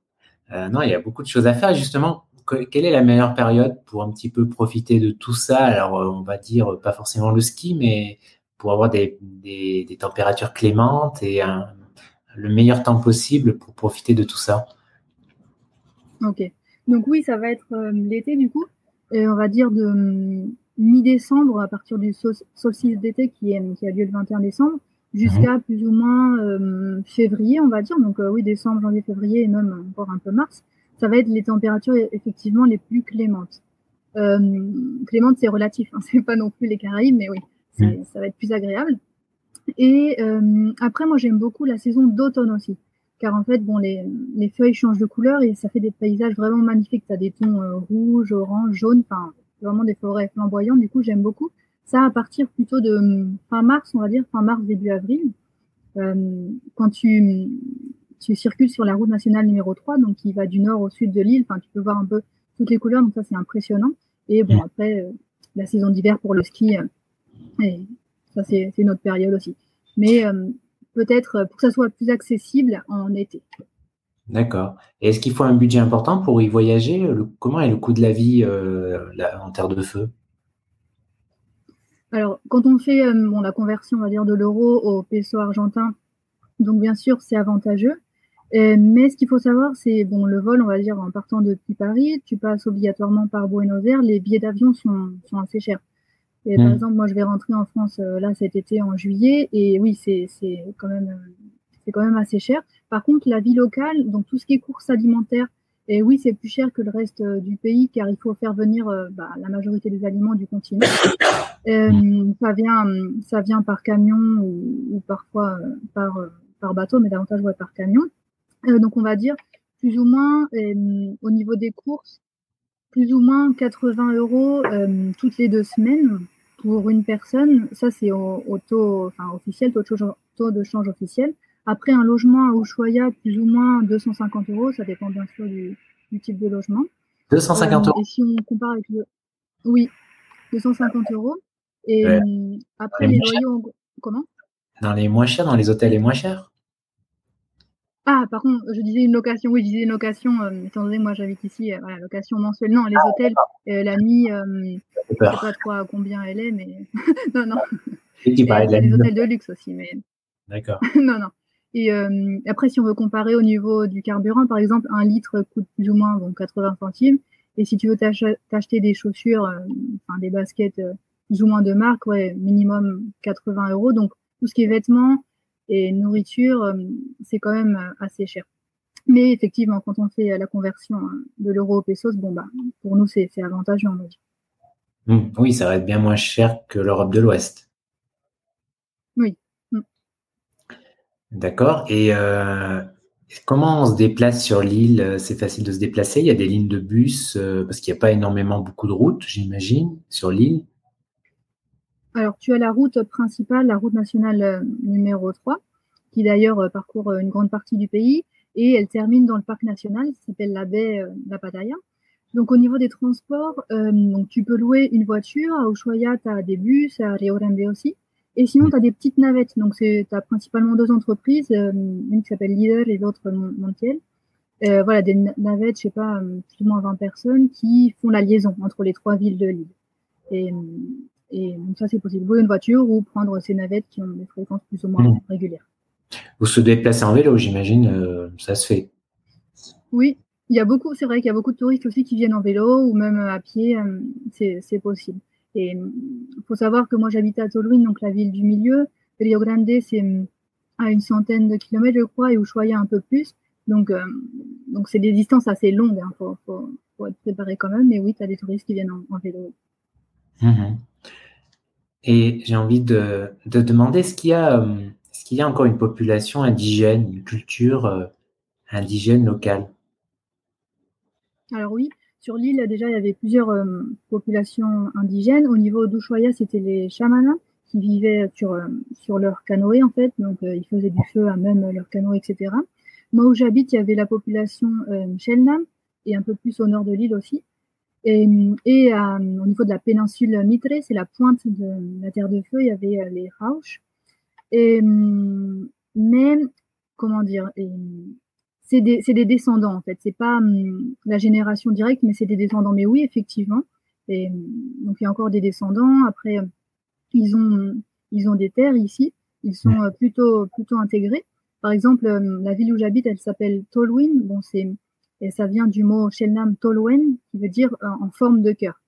non, il y a beaucoup de choses à faire justement quelle est la meilleure période pour un petit peu profiter de tout ça? Alors, euh, on va dire euh, pas forcément le ski, mais pour avoir des, des, températures clémentes et le meilleur temps possible pour profiter de tout ça. Ok. Donc oui, ça va être euh, l'été du coup. Et on va dire de mi-décembre à partir du solstice d'été qui, qui, a lieu le 21 décembre jusqu'à mhm. plus ou moins février, on va dire. Donc oui, décembre, janvier, février et même encore un peu mars ça va être les températures effectivement les plus clémentes. Euh, clémente, c'est relatif, hein, *laughs* c'est pas non plus les Caraïbes, mais oui, ça va être plus agréable. Et euh, après, moi, j'aime beaucoup la saison d'automne aussi, car en fait, bon, les, les, feuilles changent de couleur et ça fait des paysages vraiment magnifiques. Tu as des tons euh, rouges, orange, jaune, enfin, vraiment des forêts flamboyantes. Du coup, j'aime beaucoup. Ça, à partir plutôt de fin mars, on va dire, fin mars, début avril. Euh, quand tu tu circules sur la route nationale numéro 3, donc qui va du nord au sud de l'île. Enfin, tu peux voir un peu toutes les couleurs, donc ça c'est impressionnant. Et bon, après, euh, la saison d'hiver pour le ski, euh, et ça c'est une autre période aussi. Mais euh, peut-être pour que ça soit plus accessible en été. D'accord. Et est-ce qu'il faut un budget important pour y voyager? Comment est le coût de la vie en terre de feu? Alors, quand on fait bon, la conversion, on va dire, de l'euro au peso argentin, donc bien sûr, c'est avantageux. Euh, mais ce qu'il faut savoir, c'est bon, le vol, on va dire, en partant depuis Paris, tu passes obligatoirement par Buenos Aires, les billets d'avion sont, sont assez chers. Et par hmm. exemple, moi, je vais rentrer en France euh, là cet été en juillet, et oui, c'est quand même c'est quand même assez cher. Par contre, la vie locale, donc tout ce qui est courses alimentaires, et oui, c'est plus cher que le reste euh, du pays, car il faut faire venir bah, la majorité des aliments du continent. *coughs* ça vient ça vient par camion ou, ou parfois par par bateau, mais davantage par camion. Euh, donc on va dire plus ou moins euh, au niveau des courses, plus ou moins 80 euros euh, toutes les deux semaines pour une personne. Ça c'est au, taux enfin, officiel, taux de, change, taux de change officiel. Après, un logement à Ushuaia, plus ou moins 250 euros, ça dépend bien sûr du, type de logement. 250 euros Et si on compare avec le. Oui, 250 euros. Et après, les loyers. Comment? Dans les moins chers, dans les hôtels les moins chers ah, par contre, je disais une location, oui, je disais une location, euh, étant donné moi j'habite ici, euh, voilà, location mensuelle. Non, les ah, hôtels, euh, la nuit, je ne sais pas combien elle est, mais *laughs* non, non. Et de la les hôtels de luxe aussi, mais. D'accord. *laughs* non, non. Et après, si on veut comparer au niveau du carburant, par exemple, un litre coûte plus ou moins bon, 80 centimes. Et si tu veux t'acheter des chaussures, enfin des baskets plus ou moins de marque, ouais, minimum 80 euros. Donc, tout ce qui est vêtements, et nourriture, euh, c'est quand même euh, assez cher. Mais effectivement, quand on fait la conversion hein, de l'euro au pesos, bon, bah, pour nous, c'est avantageux, on va mmh. oui, ça va être bien moins cher que l'Europe de l'Ouest. Oui. D'accord. Et euh, comment on se déplace sur l'île? C'est facile de se déplacer? Il y a des lignes de bus parce qu'il n'y a pas énormément beaucoup de routes, j'imagine, sur l'île? Alors, tu as la route principale, la route nationale euh, numéro 3, qui d'ailleurs euh, parcourt euh, une grande partie du pays, et elle termine dans le parc national, qui s'appelle la baie La Pataya. Donc, au niveau des transports, donc, tu peux louer une voiture. À Ushuaia, tu as des bus, à Rio Grande aussi. Et sinon, tu as des petites navettes. Donc, tu as principalement deux entreprises, une qui s'appelle Leader et l'autre Montiel. Euh, voilà, des navettes, je sais pas, plus ou moins 20 personnes qui font la liaison entre les trois villes de l'île. Et et donc ça, c'est possible. Louer une voiture ou prendre ces navettes qui ont des fréquences plus ou moins mmh. régulières. Vous se déplacez en vélo, j'imagine, euh, ça se fait. Oui, il y a beaucoup, c'est vrai qu'il y a beaucoup de touristes aussi qui viennent en vélo ou même à pied, euh, c'est possible. Et il faut savoir que moi j'habite à Tolwyn, donc la ville du milieu. Rio Grande, c'est à une centaine de kilomètres, je crois, et Ushuaia un peu plus. Donc, euh, donc c'est des distances assez longues. Il hein. faut, faut, être préparé quand même. Mais oui, tu as des touristes qui viennent en, vélo. Mmh et j'ai envie de, de demander, est-ce qu'il y, a, euh, qu'il y a encore une population indigène, une culture euh, indigène locale Alors oui, sur l'île, déjà, il y avait plusieurs euh, populations indigènes. Au niveau d'Ushuaia, c'était les chamans qui vivaient sur, sur leur canoë, en fait. Donc, ils faisaient du feu à même leur canoë, etc. Moi, où j'habite, il y avait la population euh, Shelnam, et un peu plus au nord de l'île aussi. Et, euh, au niveau de la péninsule Mitre, c'est la pointe de la Terre de Feu, il y avait euh, les Rauch. Et, mais, comment dire, c'est des, des, descendants en fait. C'est pas hum, la génération directe, mais c'est des descendants. Mais oui, effectivement. Et, donc il y a encore des descendants. Après, ils ont, ils ont des terres ici. Ils sont euh, plutôt, plutôt intégrés. Par exemple, la ville où j'habite, elle s'appelle Tolwyn. Bon, c'est et ça vient du mot Shelnam Tolwen, qui veut dire euh, en forme de cœur.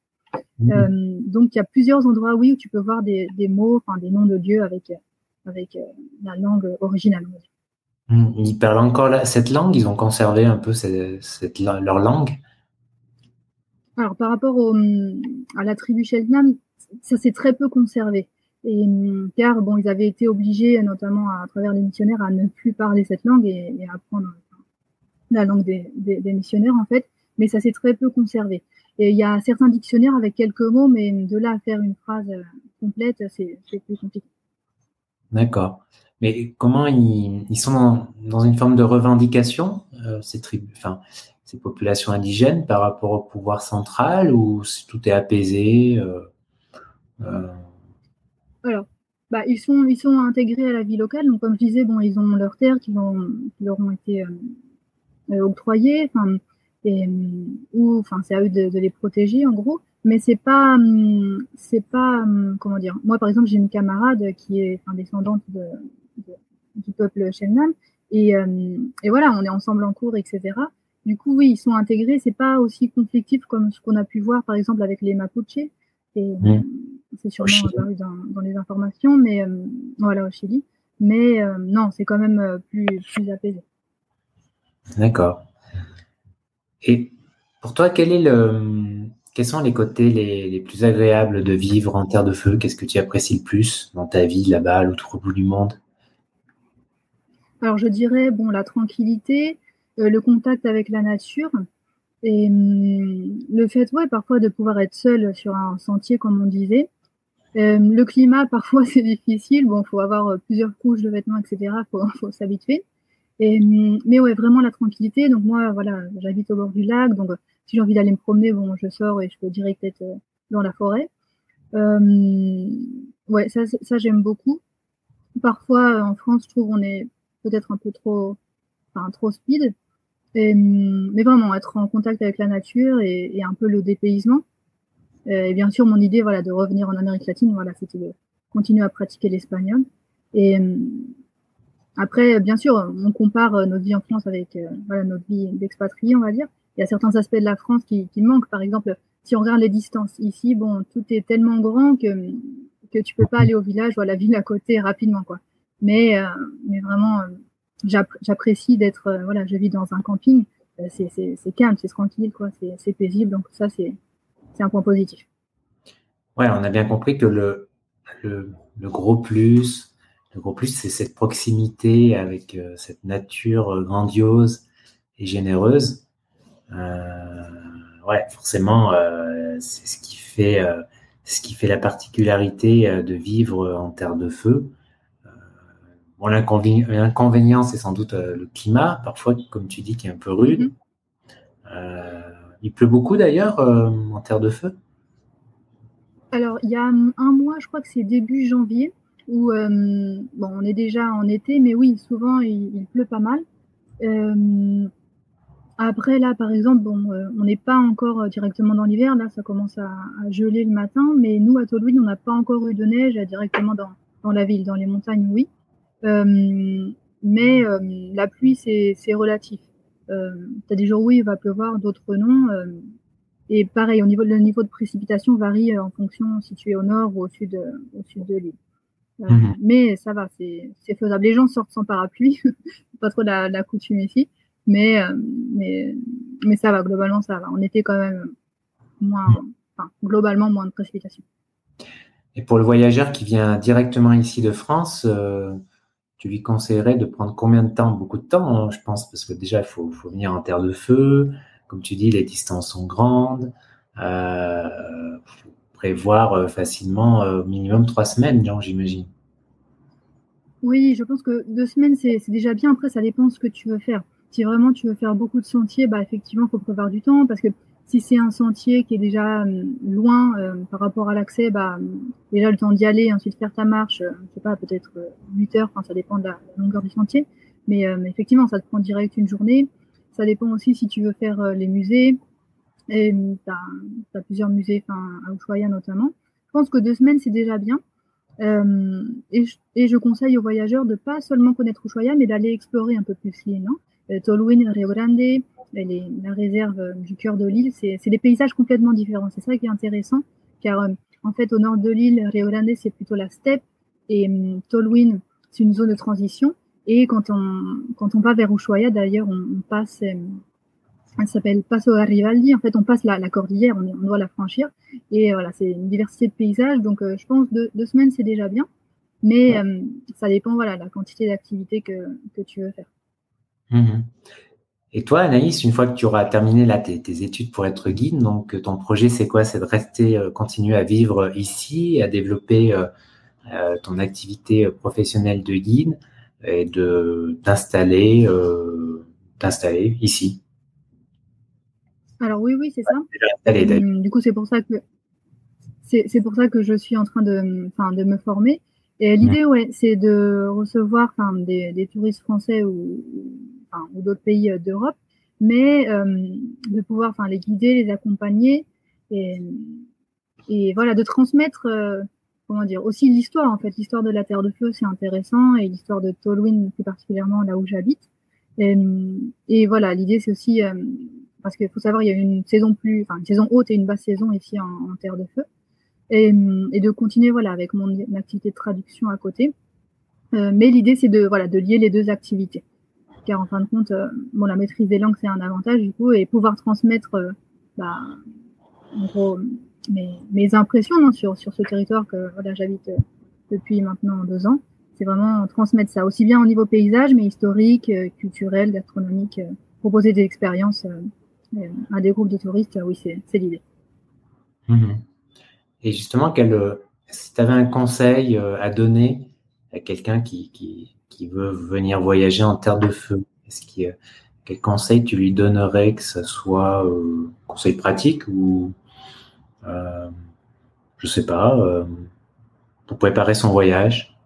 Mmh. Euh, donc il y a plusieurs endroits, oui, où tu peux voir des, des mots, enfin des noms de Dieu avec, avec la langue originale. Ils parlent encore cette langue Ils ont conservé un peu cette, leur langue Alors par rapport au, à la tribu Shelnam, ça s'est très peu conservé. Et, car bon, ils avaient été obligés, notamment à, travers les missionnaires, à ne plus parler cette langue et, et à apprendre la langue des, missionnaires en fait, mais ça s'est très peu conservé. Et il y a certains dictionnaires avec quelques mots, mais de là à faire une phrase euh, complète, c'est plus compliqué. D'accord. Mais comment ils, sont dans, une forme de revendication, euh, ces tribus, enfin, ces populations indigènes par rapport au pouvoir central ou tout est apaisé euh, Alors, bah, ils sont ils sont intégrés à la vie locale. Donc comme je disais, bon, ils ont leurs terres qui, leur ont été euh, octroyés, enfin, ou enfin c'est à eux de, les protéger en gros. Mais c'est pas, hum, c'est pas, hum, comment dire. Moi par exemple j'ai une camarade qui est enfin, descendante de, du peuple Shelnan et, hum, et voilà on est ensemble en cours etc. Du coup oui ils sont intégrés, c'est pas aussi conflictif comme ce qu'on a pu voir par exemple avec les Mapuche. Et mmh. c'est sûrement apparu dans, dans, les informations, mais voilà au Chili. Mais non, c'est quand même euh, plus, plus apaisé. D'accord. Et pour toi, quel est le, quels sont les côtés les, plus agréables de vivre en terre de feu? Qu'est-ce que tu apprécies le plus dans ta vie là-bas, à l'autre bout du monde? Alors, je dirais, bon, la tranquillité, euh, le contact avec la nature et hum, le fait, ouais, parfois de pouvoir être seul sur un sentier, comme on disait. le climat, *laughs* parfois, c'est difficile. Bon, faut avoir plusieurs couches de vêtements, etc. Faut, *laughs* faut s'habituer. mais ouais, vraiment la tranquillité. Donc moi, voilà, j'habite au bord du lac. Donc si j'ai envie d'aller me promener, bon, je sors et je peux direct être dans la forêt. ouais, ça, ça j'aime beaucoup. Parfois, en France, je trouve on est peut-être un peu trop, enfin, trop speed. mais vraiment, être en contact avec la nature et, un peu le dépaysement. Euh, et bien sûr, mon idée, voilà, de revenir en Amérique latine, voilà, c'était de continuer à pratiquer l'espagnol. Et après, bien sûr, on compare euh, notre vie en France avec euh, voilà, notre vie d'expatrié, on va dire. Il y a certains aspects de la France qui, qui manquent. Par exemple, si on regarde les distances ici, bon, tout est tellement grand que que tu peux pas aller au village ou à la ville à côté rapidement, quoi. Mais, euh, vraiment, euh, j'apprécie d'être, euh, voilà, je vis dans un camping, c'est calme, c'est tranquille, quoi, c'est paisible, donc ça, c'est un point positif. Ouais, on a bien compris que le gros plus, le gros plus, c'est cette proximité avec cette nature grandiose et généreuse. Euh, ouais, forcément, euh, c'est ce qui fait ce qui fait la particularité euh, de vivre en terre de feu. Euh, bon, l'inconvénient, c'est sans doute euh, le climat, parfois, comme tu dis, qui est un peu rude. Mhm. il pleut beaucoup d'ailleurs en terre de feu Alors, il y a un mois, je crois que c'est début janvier, où bon, on est déjà en été, mais oui, souvent il, pleut pas mal. Après, là, par exemple, bon, euh, on n'est pas encore euh, directement dans l'hiver. Là, ça commence à, geler le matin. Mais nous, à Tolwyn, on n'a pas encore eu de neige euh, directement dans, dans la ville. Dans les montagnes, oui. mais la pluie, c'est relatif. Tu as des jours où il va pleuvoir, d'autres non. et pareil, au niveau, le niveau de précipitation varie en fonction si tu es au nord ou au sud, au sud de l'île. Mhm. Mais ça va, c'est faisable. Les gens sortent sans parapluie, *laughs* pas trop la, la coutume ici. Mais, euh, mais, mais ça va, globalement, ça va. On était quand même moins, enfin, globalement, moins de précipitations. Et pour le voyageur qui vient directement ici de France, euh, tu lui conseillerais de prendre combien de temps? Beaucoup de temps, hein, je pense, parce que déjà, il faut, faut, venir en terre de feu. Comme tu dis, les distances sont grandes. Euh, faut prévoir euh, facilement au minimum trois semaines, j'imagine. Oui, je pense que deux semaines, c'est déjà bien. Après, ça dépend de ce que tu veux faire. Si vraiment tu veux faire beaucoup de sentiers, bah effectivement, il faut prévoir du temps parce que si c'est un sentier qui est déjà euh, loin euh, par rapport à l'accès, bah déjà le temps d'y aller, ensuite faire ta marche, euh, je sais pas, peut-être 8 heures, enfin ça dépend de la longueur du sentier, mais effectivement, ça te prend direct une journée. Ça dépend aussi si tu veux faire les musées. Et tu as, plusieurs musées, à Ushuaia notamment. Je pense que deux semaines, c'est déjà bien. Euh, et, je, conseille aux voyageurs de pas seulement connaître Ushuaia, mais d'aller explorer un peu plus l'île. Euh, Tolwyn, Rio Grande, la réserve euh, du cœur de l'île, c'est des paysages complètement différents. C'est ça qui est intéressant, car euh, en fait, au nord de l'île, Rio Grande, c'est plutôt la steppe, et Tolwyn, c'est une zone de transition. Et quand on, quand on va vers Ushuaia, d'ailleurs, on, passe, elle s'appelle Passo Garibaldi. En fait, on passe la, la cordillère, on, on, doit la franchir. Et voilà, c'est une diversité de paysages. Donc, je pense deux, deux semaines, c'est déjà bien. Mais ça dépend, voilà, de la quantité d'activités que, que tu veux faire. Mhm. Et toi, Anaïs, une fois que tu auras terminé là, tes, études pour être guide, donc ton projet, c'est quoi? C'est de rester, euh, continuer à vivre ici, à développer euh, euh, ton activité professionnelle de guide et de t'installer, t'installer ici? Alors oui, oui, c'est ça. du coup, c'est pour ça que c'est pour ça que je suis en train de, enfin, de me former. Et l'idée, ouais, c'est de recevoir, des, des touristes français ou ou d'autres pays euh, d'Europe, mais euh, de pouvoir enfin, les guider, les accompagner et, voilà, de transmettre euh, comment dire, aussi l'histoire en fait, l'histoire de la Terre de Feu, c'est intéressant et l'histoire de Tolwyn plus particulièrement là où j'habite. Et, voilà, l'idée c'est aussi parce qu'il faut savoir il y a une saison plus, enfin une saison haute et une basse saison ici en, Terre de Feu, et, et, de continuer voilà avec mon, activité de traduction à côté. mais l'idée c'est de voilà de lier les deux activités car en fin de compte, euh, bon, la maîtrise des langues, c'est un avantage du coup, et pouvoir transmettre euh, bah, en gros, mes, impressions non, sur, sur ce territoire que j'habite euh, depuis maintenant deux ans. C'est vraiment transmettre ça, aussi bien au niveau paysage, mais historique, culturel, gastronomique, proposer des expériences à des groupes de touristes, oui, c'est l'idée. Mmh et justement, si tu avais un conseil à donner à quelqu'un qui, qui, veut venir voyager en terre de feu, est-ce qu'il quel conseil tu lui donnerais, que ce soit euh, conseil pratique ou, euh, je sais pas, euh, pour préparer son voyage?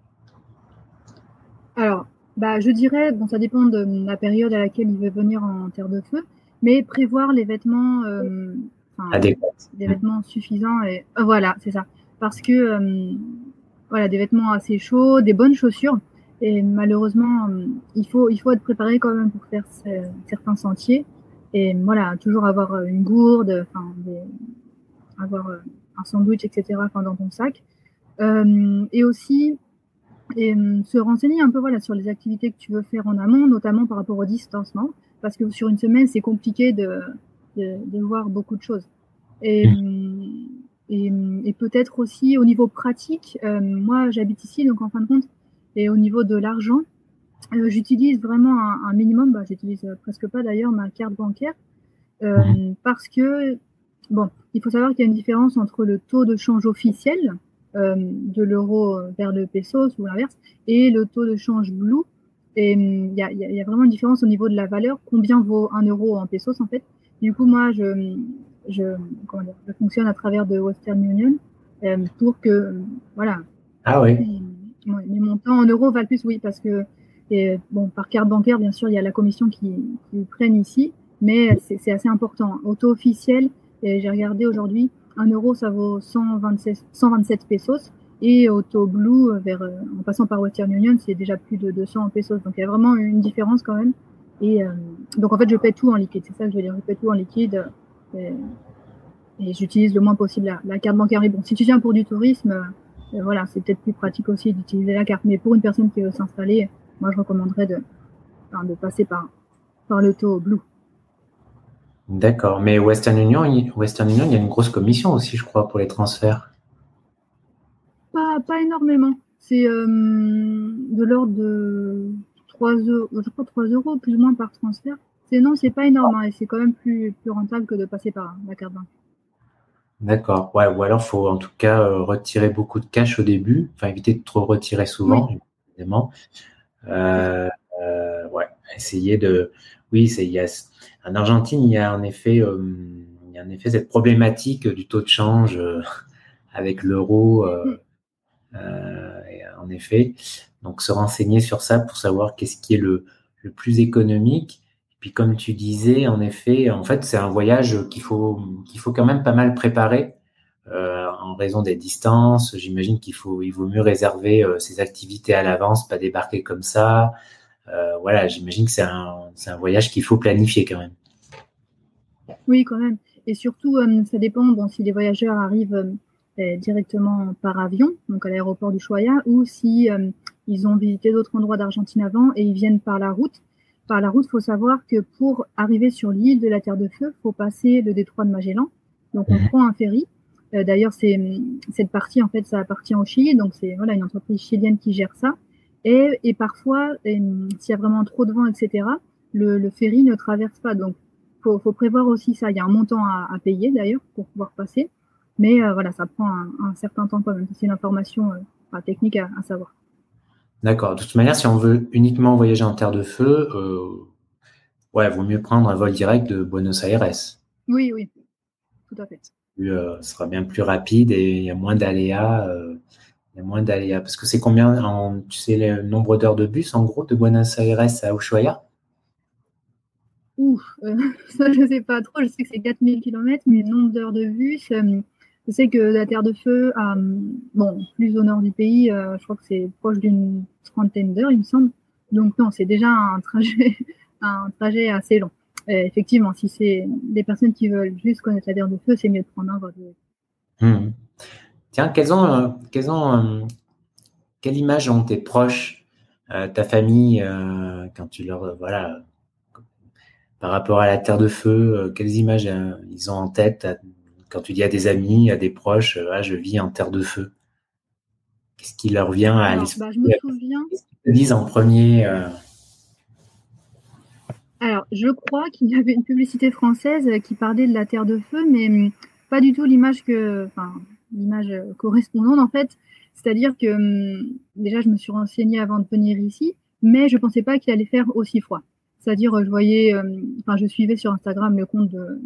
Alors, bah, je dirais, bon, ça dépend de la période à laquelle il veut venir en terre de feu, mais prévoir les vêtements, euh, des vêtements suffisants et voilà, c'est ça, parce que voilà, des vêtements assez chauds, des bonnes chaussures. Et malheureusement, euh, il faut, il faut être préparé quand même pour faire certains sentiers. Et voilà, toujours avoir euh, une gourde, enfin, avoir euh, un sandwich, etc. dans ton sac. Euh, et aussi, et, se renseigner un peu voilà, sur les activités que tu veux faire en amont, notamment par rapport au distancement. Parce que sur une semaine, c'est compliqué de, de, de, voir beaucoup de choses. Et, mmh. et, et peut-être aussi au niveau pratique, euh, moi j'habite ici, donc en fin de compte, et au niveau de l'argent, euh, j'utilise vraiment un, minimum, bah, j'utilise euh, presque pas d'ailleurs ma carte bancaire, euh, parce que, bon, il faut savoir qu'il y a une différence entre le taux de change officiel de l'euro vers le peso ou l'inverse, et le taux de change blue. Et il y, a, y, a, vraiment une différence au niveau de la valeur, combien vaut un euro en pesos en fait? Du coup, moi, je, je, comment dire, je fonctionne à travers de Western Union pour que, voilà. Ah oui les montants en euros valent plus, oui, parce que bon, par carte bancaire, bien sûr, il y a la commission qui, qui prennent ici, mais c'est assez important. Auto officiel, j'ai regardé aujourd'hui, un euro, ça vaut 127, 127 pesos. Et Auto Blue, vers, euh, en passant par Western Union, c'est déjà plus de 200 pesos. Donc il y a vraiment une différence quand même. Et euh, donc en fait, je paie tout en liquide. C'est ça que je veux dire. Je paie tout en liquide. Et, et j'utilise le moins possible la, la, carte bancaire. Mais bon, si tu viens pour du tourisme, voilà, c'est peut-être plus pratique aussi d'utiliser la carte. Mais pour une personne qui veut s'installer, moi, je recommanderais de, de passer par, par le taux Blue. D'accord. Mais Western Union, Western Union, il y a une grosse commission aussi, je crois, pour les transferts. Pas, pas énormément. C'est euh, de l'ordre de 3 euros, je crois 3 euros plus ou moins par transfert. C'est non, c'est pas énorme hein, et c'est quand même plus, plus rentable que de passer par la carte bancaire. D'accord. Ouais, ou alors faut en tout cas euh, retirer beaucoup de cash au début, enfin éviter de trop retirer souvent, évidemment. Euh, euh, ouais, essayer de. Oui, c'est il y a en Argentine, il y a en effet, il y a en effet cette problématique du taux de change *laughs* avec l'euro. Mm. en effet, donc se renseigner sur ça pour savoir qu'est-ce qui est le, le plus économique puis comme tu disais, en effet, en fait, c'est un voyage qu'il faut qu'il faut quand même pas mal préparer euh, en raison des distances. J'imagine qu'il faut il vaut mieux réserver euh, ses activités à l'avance, pas débarquer comme ça. Euh, voilà, j'imagine que c'est un un voyage qu'il faut planifier quand même. Oui, quand même. Et surtout, ça dépend si les voyageurs arrivent directement par avion, donc à l'aéroport du Choya, ou si ils ont visité d'autres endroits d'Argentine avant et ils viennent par la route par la route, il faut savoir que pour arriver sur l'île de la Terre de Feu, il faut passer le détroit de Magellan. Donc, on mhm. prend un ferry. Euh, d'ailleurs, cette partie, en fait, ça appartient au Chili. Donc, c'est voilà une entreprise chilienne qui gère ça. Et, et parfois, s'il y a vraiment trop de vent, etc., le, le ferry ne traverse pas. Donc, faut, faut prévoir aussi ça. Il y a un montant à, à payer, d'ailleurs, pour pouvoir passer. Mais euh, voilà, ça prend un, un, certain temps quand même. C'est une information euh, technique à, à savoir. D'accord. De toute manière, si on veut uniquement voyager en terre de feu, euh, ouais, vaut mieux prendre un vol direct de Buenos Aires. Oui, oui, tout à fait. Euh, ce sera bien plus rapide et il y a moins d'aléas. Euh, il y a moins d'aléas. Parce que c'est combien, en, tu sais, le nombre d'heures de bus, en gros, de Buenos Aires à Ushuaia? Ouh, *laughs* ça, je ne sais pas trop. Je sais que c'est 4000 km, mais le nombre d'heures de bus, je sais que la Terre de Feu, bon, plus au nord du pays, je crois que c'est proche d'une trentaine d'heures, il me semble. Donc non, c'est déjà un trajet, *laughs* un trajet assez long. effectivement, si c'est des personnes qui veulent juste connaître la terre de feu, c'est mieux de prendre un vote. Mmh. Tiens, quelles ont, euh, quelles ont, euh, quelle image ont tes proches, euh, ta famille, quand tu leur, voilà, par rapport à la terre de feu, quelles images ils ont en tête quand tu dis à des amis, à des proches, ah, je vis en terre de feu Qu'est-ce qui leur vient à l'esprit bah, Je me souviens. Qu'est-ce qu'ils te disent en premier euh? Alors, je crois qu'il y avait une publicité française qui parlait de la Terre de Feu, mais hum, pas du tout l'image que, enfin, l'image correspondante en fait. C'est-à-dire que hum, déjà, je me suis renseignée avant de venir ici, mais je pensais pas qu'il allait faire aussi froid. C'est-à-dire, je voyais, hum, enfin, je suivais sur Instagram le compte de,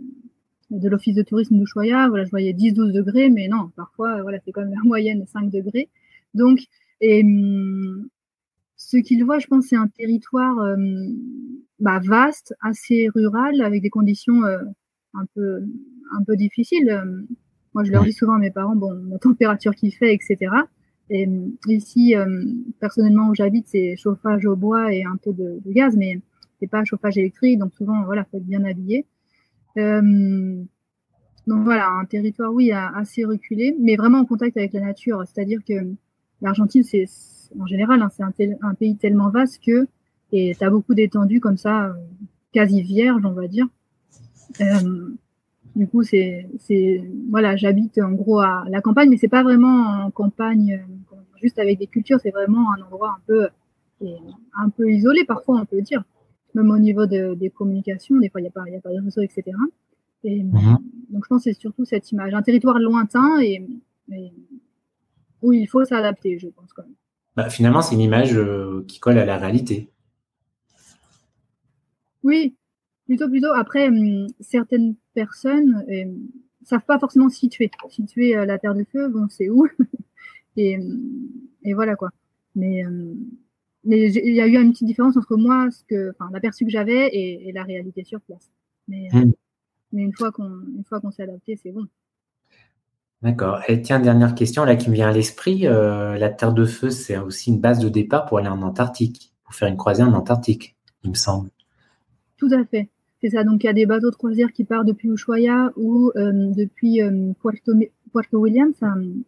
de l'office de tourisme d'Ushuaïa, voilà, je voyais 10-12 degrés, mais non, parfois, voilà, c'est quand même la *laughs* moyenne 5 degrés. Donc, et hum, ce qu'il voit, je pense, c'est un territoire bah, vaste, assez rural, avec des conditions euh, un peu un peu difficiles. Moi, je leur dis souvent à mes parents, bon, la température qu'il fait, etc. Et ici, personnellement, où j'habite, c'est chauffage au bois et un peu de, gaz, mais c'est pas chauffage électrique, donc souvent, voilà, faut être bien habillé. Donc voilà, un territoire, oui, assez reculé, mais vraiment en contact avec la nature. C'est-à-dire que l'Argentine, c'est en général, hein, c'est un, un, pays tellement vaste que et tu as beaucoup d'étendues comme ça, euh, quasi vierges, on va dire. Euh, du coup, c'est, voilà, j'habite en gros à la campagne, mais c'est pas vraiment en campagne, euh, juste avec des cultures, c'est vraiment un endroit un peu, un peu isolé parfois, on peut dire. Même au niveau de, des communications, des fois, il n'y a pas, a pas de réseau, etc. Et, mhm. Donc, je pense que c'est surtout cette image, un territoire lointain et, et où il faut s'adapter, je pense quand même. Bah, finalement, c'est une image qui colle à la réalité. Oui, plutôt, plutôt. Après, hum, certaines personnes ne hum, savent pas forcément situer. Situer euh, la Terre de Feu, bon, c'est où *laughs* et, hum, et, voilà quoi. Mais, mais il y a eu une petite différence entre moi, ce que, enfin, l'aperçu que j'avais et, la réalité sur place. Mais, hmm. mais une fois qu'on qu'on s'est adapté, c'est bon. D'accord. Et tiens, dernière question là qui me vient à l'esprit. Euh, la Terre de Feu, c'est aussi une base de départ pour aller en Antarctique, pour faire une croisée en Antarctique, il me semble. Tout à fait. C'est ça. Donc, il y a des bateaux de croisière qui partent depuis Ushuaia ou euh, depuis euh, Puerto, Puerto, Williams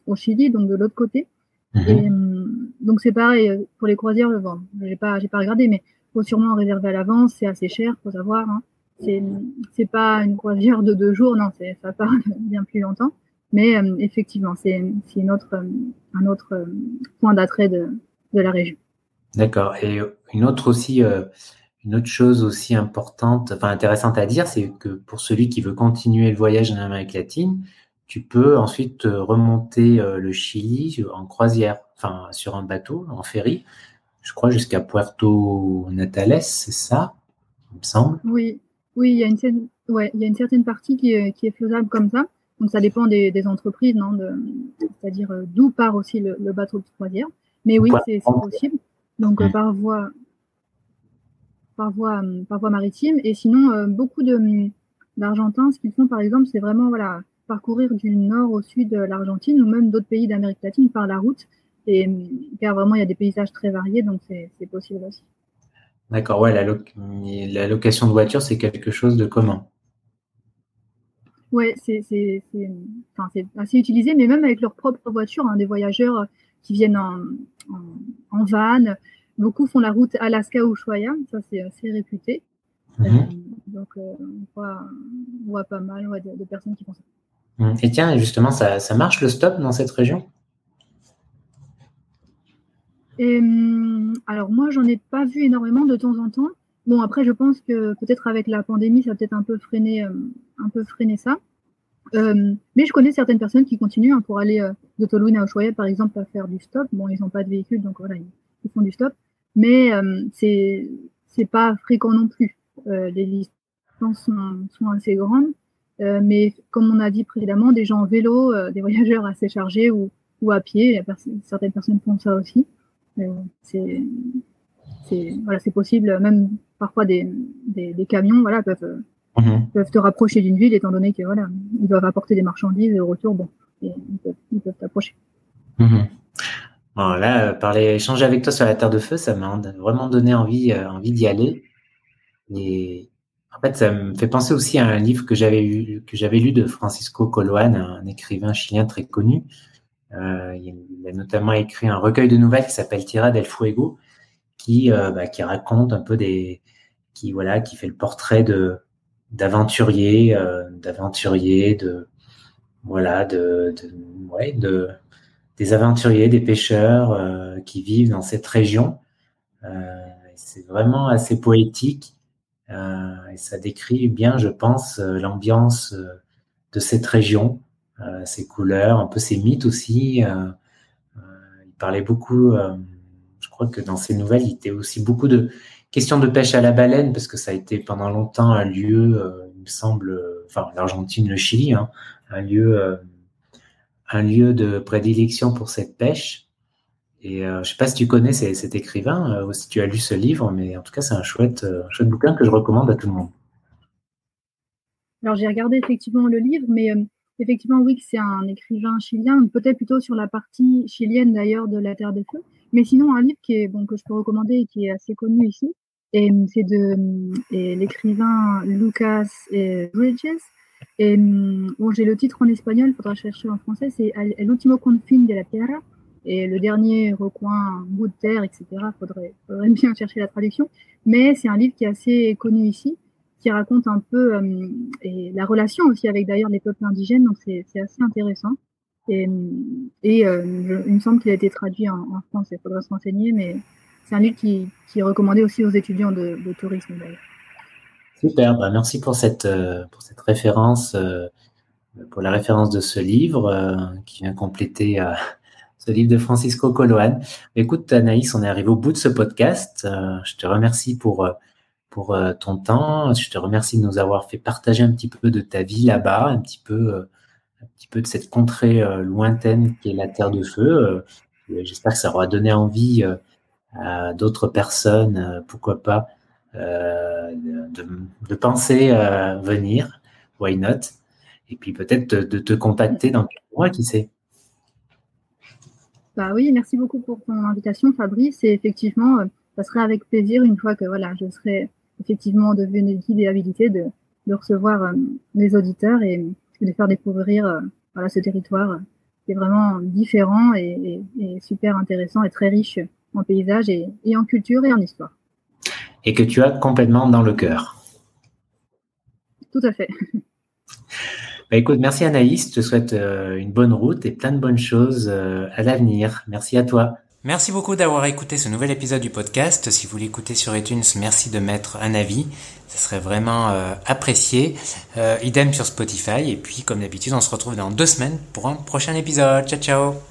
au Chili, donc de l'autre côté. Mhm. Et, euh, donc, c'est pareil pour les croisières. Bon, j'ai pas, j'ai pas regardé, mais faut sûrement réserver à l'avance. C'est assez cher, faut savoir. Hein. C'est, c'est pas une croisière de deux jours, non, c'est, ça part *laughs* bien plus longtemps. Mais effectivement, c'est, c'est une autre, un autre point d'attrait de, de la région. D'accord. Et une autre aussi une autre chose aussi importante, enfin intéressante à dire, c'est que pour celui qui veut continuer le voyage en Amérique latine, tu peux ensuite remonter euh, le Chili en croisière, enfin sur un bateau, en ferry, je crois jusqu'à Puerto Natales, c'est ça, il me semble. Oui, oui, il y a une, ouais, il y a une certaine partie qui est, qui est faisable comme ça. Donc ça dépend des, des entreprises, non, de, c'est-à-dire euh, d'où part aussi le, bateau de croisière. Mais oui, c'est possible. Donc mmh. par voie par voie, euh, par voie maritime. Et sinon, euh, beaucoup d'Argentins, ce qu'ils font par exemple, c'est vraiment voilà, parcourir du nord au sud de l'Argentine ou même d'autres pays d'Amérique latine par la route. Et car vraiment, il y a des paysages très variés, donc c'est possible aussi. D'accord, ouais, la, la, location de voiture, c'est quelque chose de commun. Ouais, c'est enfin, assez utilisé, mais même avec leur propre voiture, hein, des voyageurs qui viennent en, en, en van, Beaucoup font la route Alaska-Ushuaia, ça c'est assez réputé. Mhm. Euh, donc euh, on, voit, pas mal de, personnes qui font ça. Mhm. Et tiens, justement, ça, marche le stop dans cette région? Hum, Alors moi, j'en ai pas vu énormément de temps en temps. Bon, après, je pense que peut-être avec la pandémie, ça a peut-être un peu freiné, euh, un peu freiné ça. mais je connais certaines personnes qui continuent hein, pour aller de Tolwyn à Ushuaia, par exemple, à faire du stop. Bon, ils n'ont pas de véhicule, donc voilà, ils font du stop mais euh, c'est c'est pas fréquent non plus. Euh, les distances sont, sont assez grandes, euh, mais comme on a dit précédemment, des gens en vélo, des voyageurs assez chargés ou, ou à pied, certaines personnes font ça aussi. c'est voilà, c'est possible. Même parfois des, des, des camions, voilà, peuvent mhm. peuvent te rapprocher d'une ville étant donné que voilà, ils doivent apporter des marchandises et au retour, bon, ils peuvent ils peuvent t'approcher. Bon, là, parler, échanger avec toi sur la Terre de Feu, ça m'a vraiment donné envie, euh, envie d'y aller. Et fait, ça me fait penser aussi à un livre que j'avais que j'avais lu de Francisco Coloane, un écrivain chilien très connu. Euh, il a notamment écrit un recueil de nouvelles qui s'appelle Tierra del Fuego, qui, euh, bah, qui raconte un peu des, qui voilà, qui fait le portrait de d'aventuriers, d'aventuriers, de voilà, de, de ouais, de des aventuriers, des pêcheurs euh, qui vivent dans cette région. Euh, c'est vraiment assez poétique euh, et ça décrit bien, je pense, l'ambiance de cette région ses couleurs, un peu ses mythes aussi. il parlait beaucoup, je crois que dans ses nouvelles, il était aussi beaucoup de questions de pêche à la baleine, parce que ça a été pendant longtemps un lieu, il me semble, enfin l'Argentine, le Chili, hein, un lieu un lieu de prédilection pour cette pêche. Et euh, je sais pas si tu connais cet écrivain euh, ou si tu as lu ce livre, mais en tout cas, c'est un chouette, euh, chouette bouquin que je recommande à tout le monde. Alors, j'ai regardé effectivement le livre, mais effectivement, oui, c'est un écrivain chilien, peut-être plutôt sur la partie chilienne d'ailleurs de La Terre des Feux. Mais sinon, un livre qui est, bon, que je peux recommander et qui est assez connu ici, et c'est de l'écrivain Lucas Bridges. Et bon, j'ai le titre en espagnol, il faudra chercher en français, c'est El último confin de la tierra et le dernier recoin, bout de terre, etc. Faudrait, faudrait *laughs* bien chercher la traduction. Mais c'est un livre qui est assez connu ici, qui raconte un peu euh, la relation aussi avec d'ailleurs les peuples indigènes. Donc c'est assez intéressant. Et, euh, il me semble qu'il a été traduit en, France. Il faudrait se renseigner, mais c'est un livre qui, est recommandé aussi aux étudiants de, de tourisme d'ailleurs. Super, bah merci pour cette, euh, pour cette référence, pour la référence de ce livre qui vient compléter ce livre de Francisco Coloane. Écoute, Anaïs, on est arrivé au bout de ce podcast. Euh, je te remercie pour, euh, pour euh, ton temps. Je te remercie de nous avoir fait partager un petit peu de ta vie là-bas, un petit peu, un petit peu de cette contrée lointaine qui est la Terre de Feu. J'espère que ça aura donné envie à d'autres personnes, pourquoi pas, de, penser venir. Why not? Et puis peut-être de, de te contacter dans quelques mois, qui sait? Bah oui, merci beaucoup pour ton invitation, Fabrice. Et effectivement, euh, ça serait avec plaisir une fois que voilà, je serai effectivement devenue guide et habilité de, de recevoir euh, mes auditeurs et, de faire découvrir euh, voilà ce territoire qui est vraiment différent et, et, super intéressant et très riche en paysages et, et en culture et en histoire. Et que tu as complètement dans le cœur. Tout à fait. *laughs* Bah, écoute, merci Anaïs. Je te souhaite euh, une bonne route et plein de bonnes choses euh, à l'avenir. Merci à toi. Merci beaucoup d'avoir écouté ce nouvel épisode du podcast. Si vous l'écoutez sur iTunes, merci de mettre un avis. Ce serait vraiment euh, apprécié. idem sur Spotify. Et puis, comme d'habitude, on se retrouve dans deux semaines pour un prochain épisode. Ciao, ciao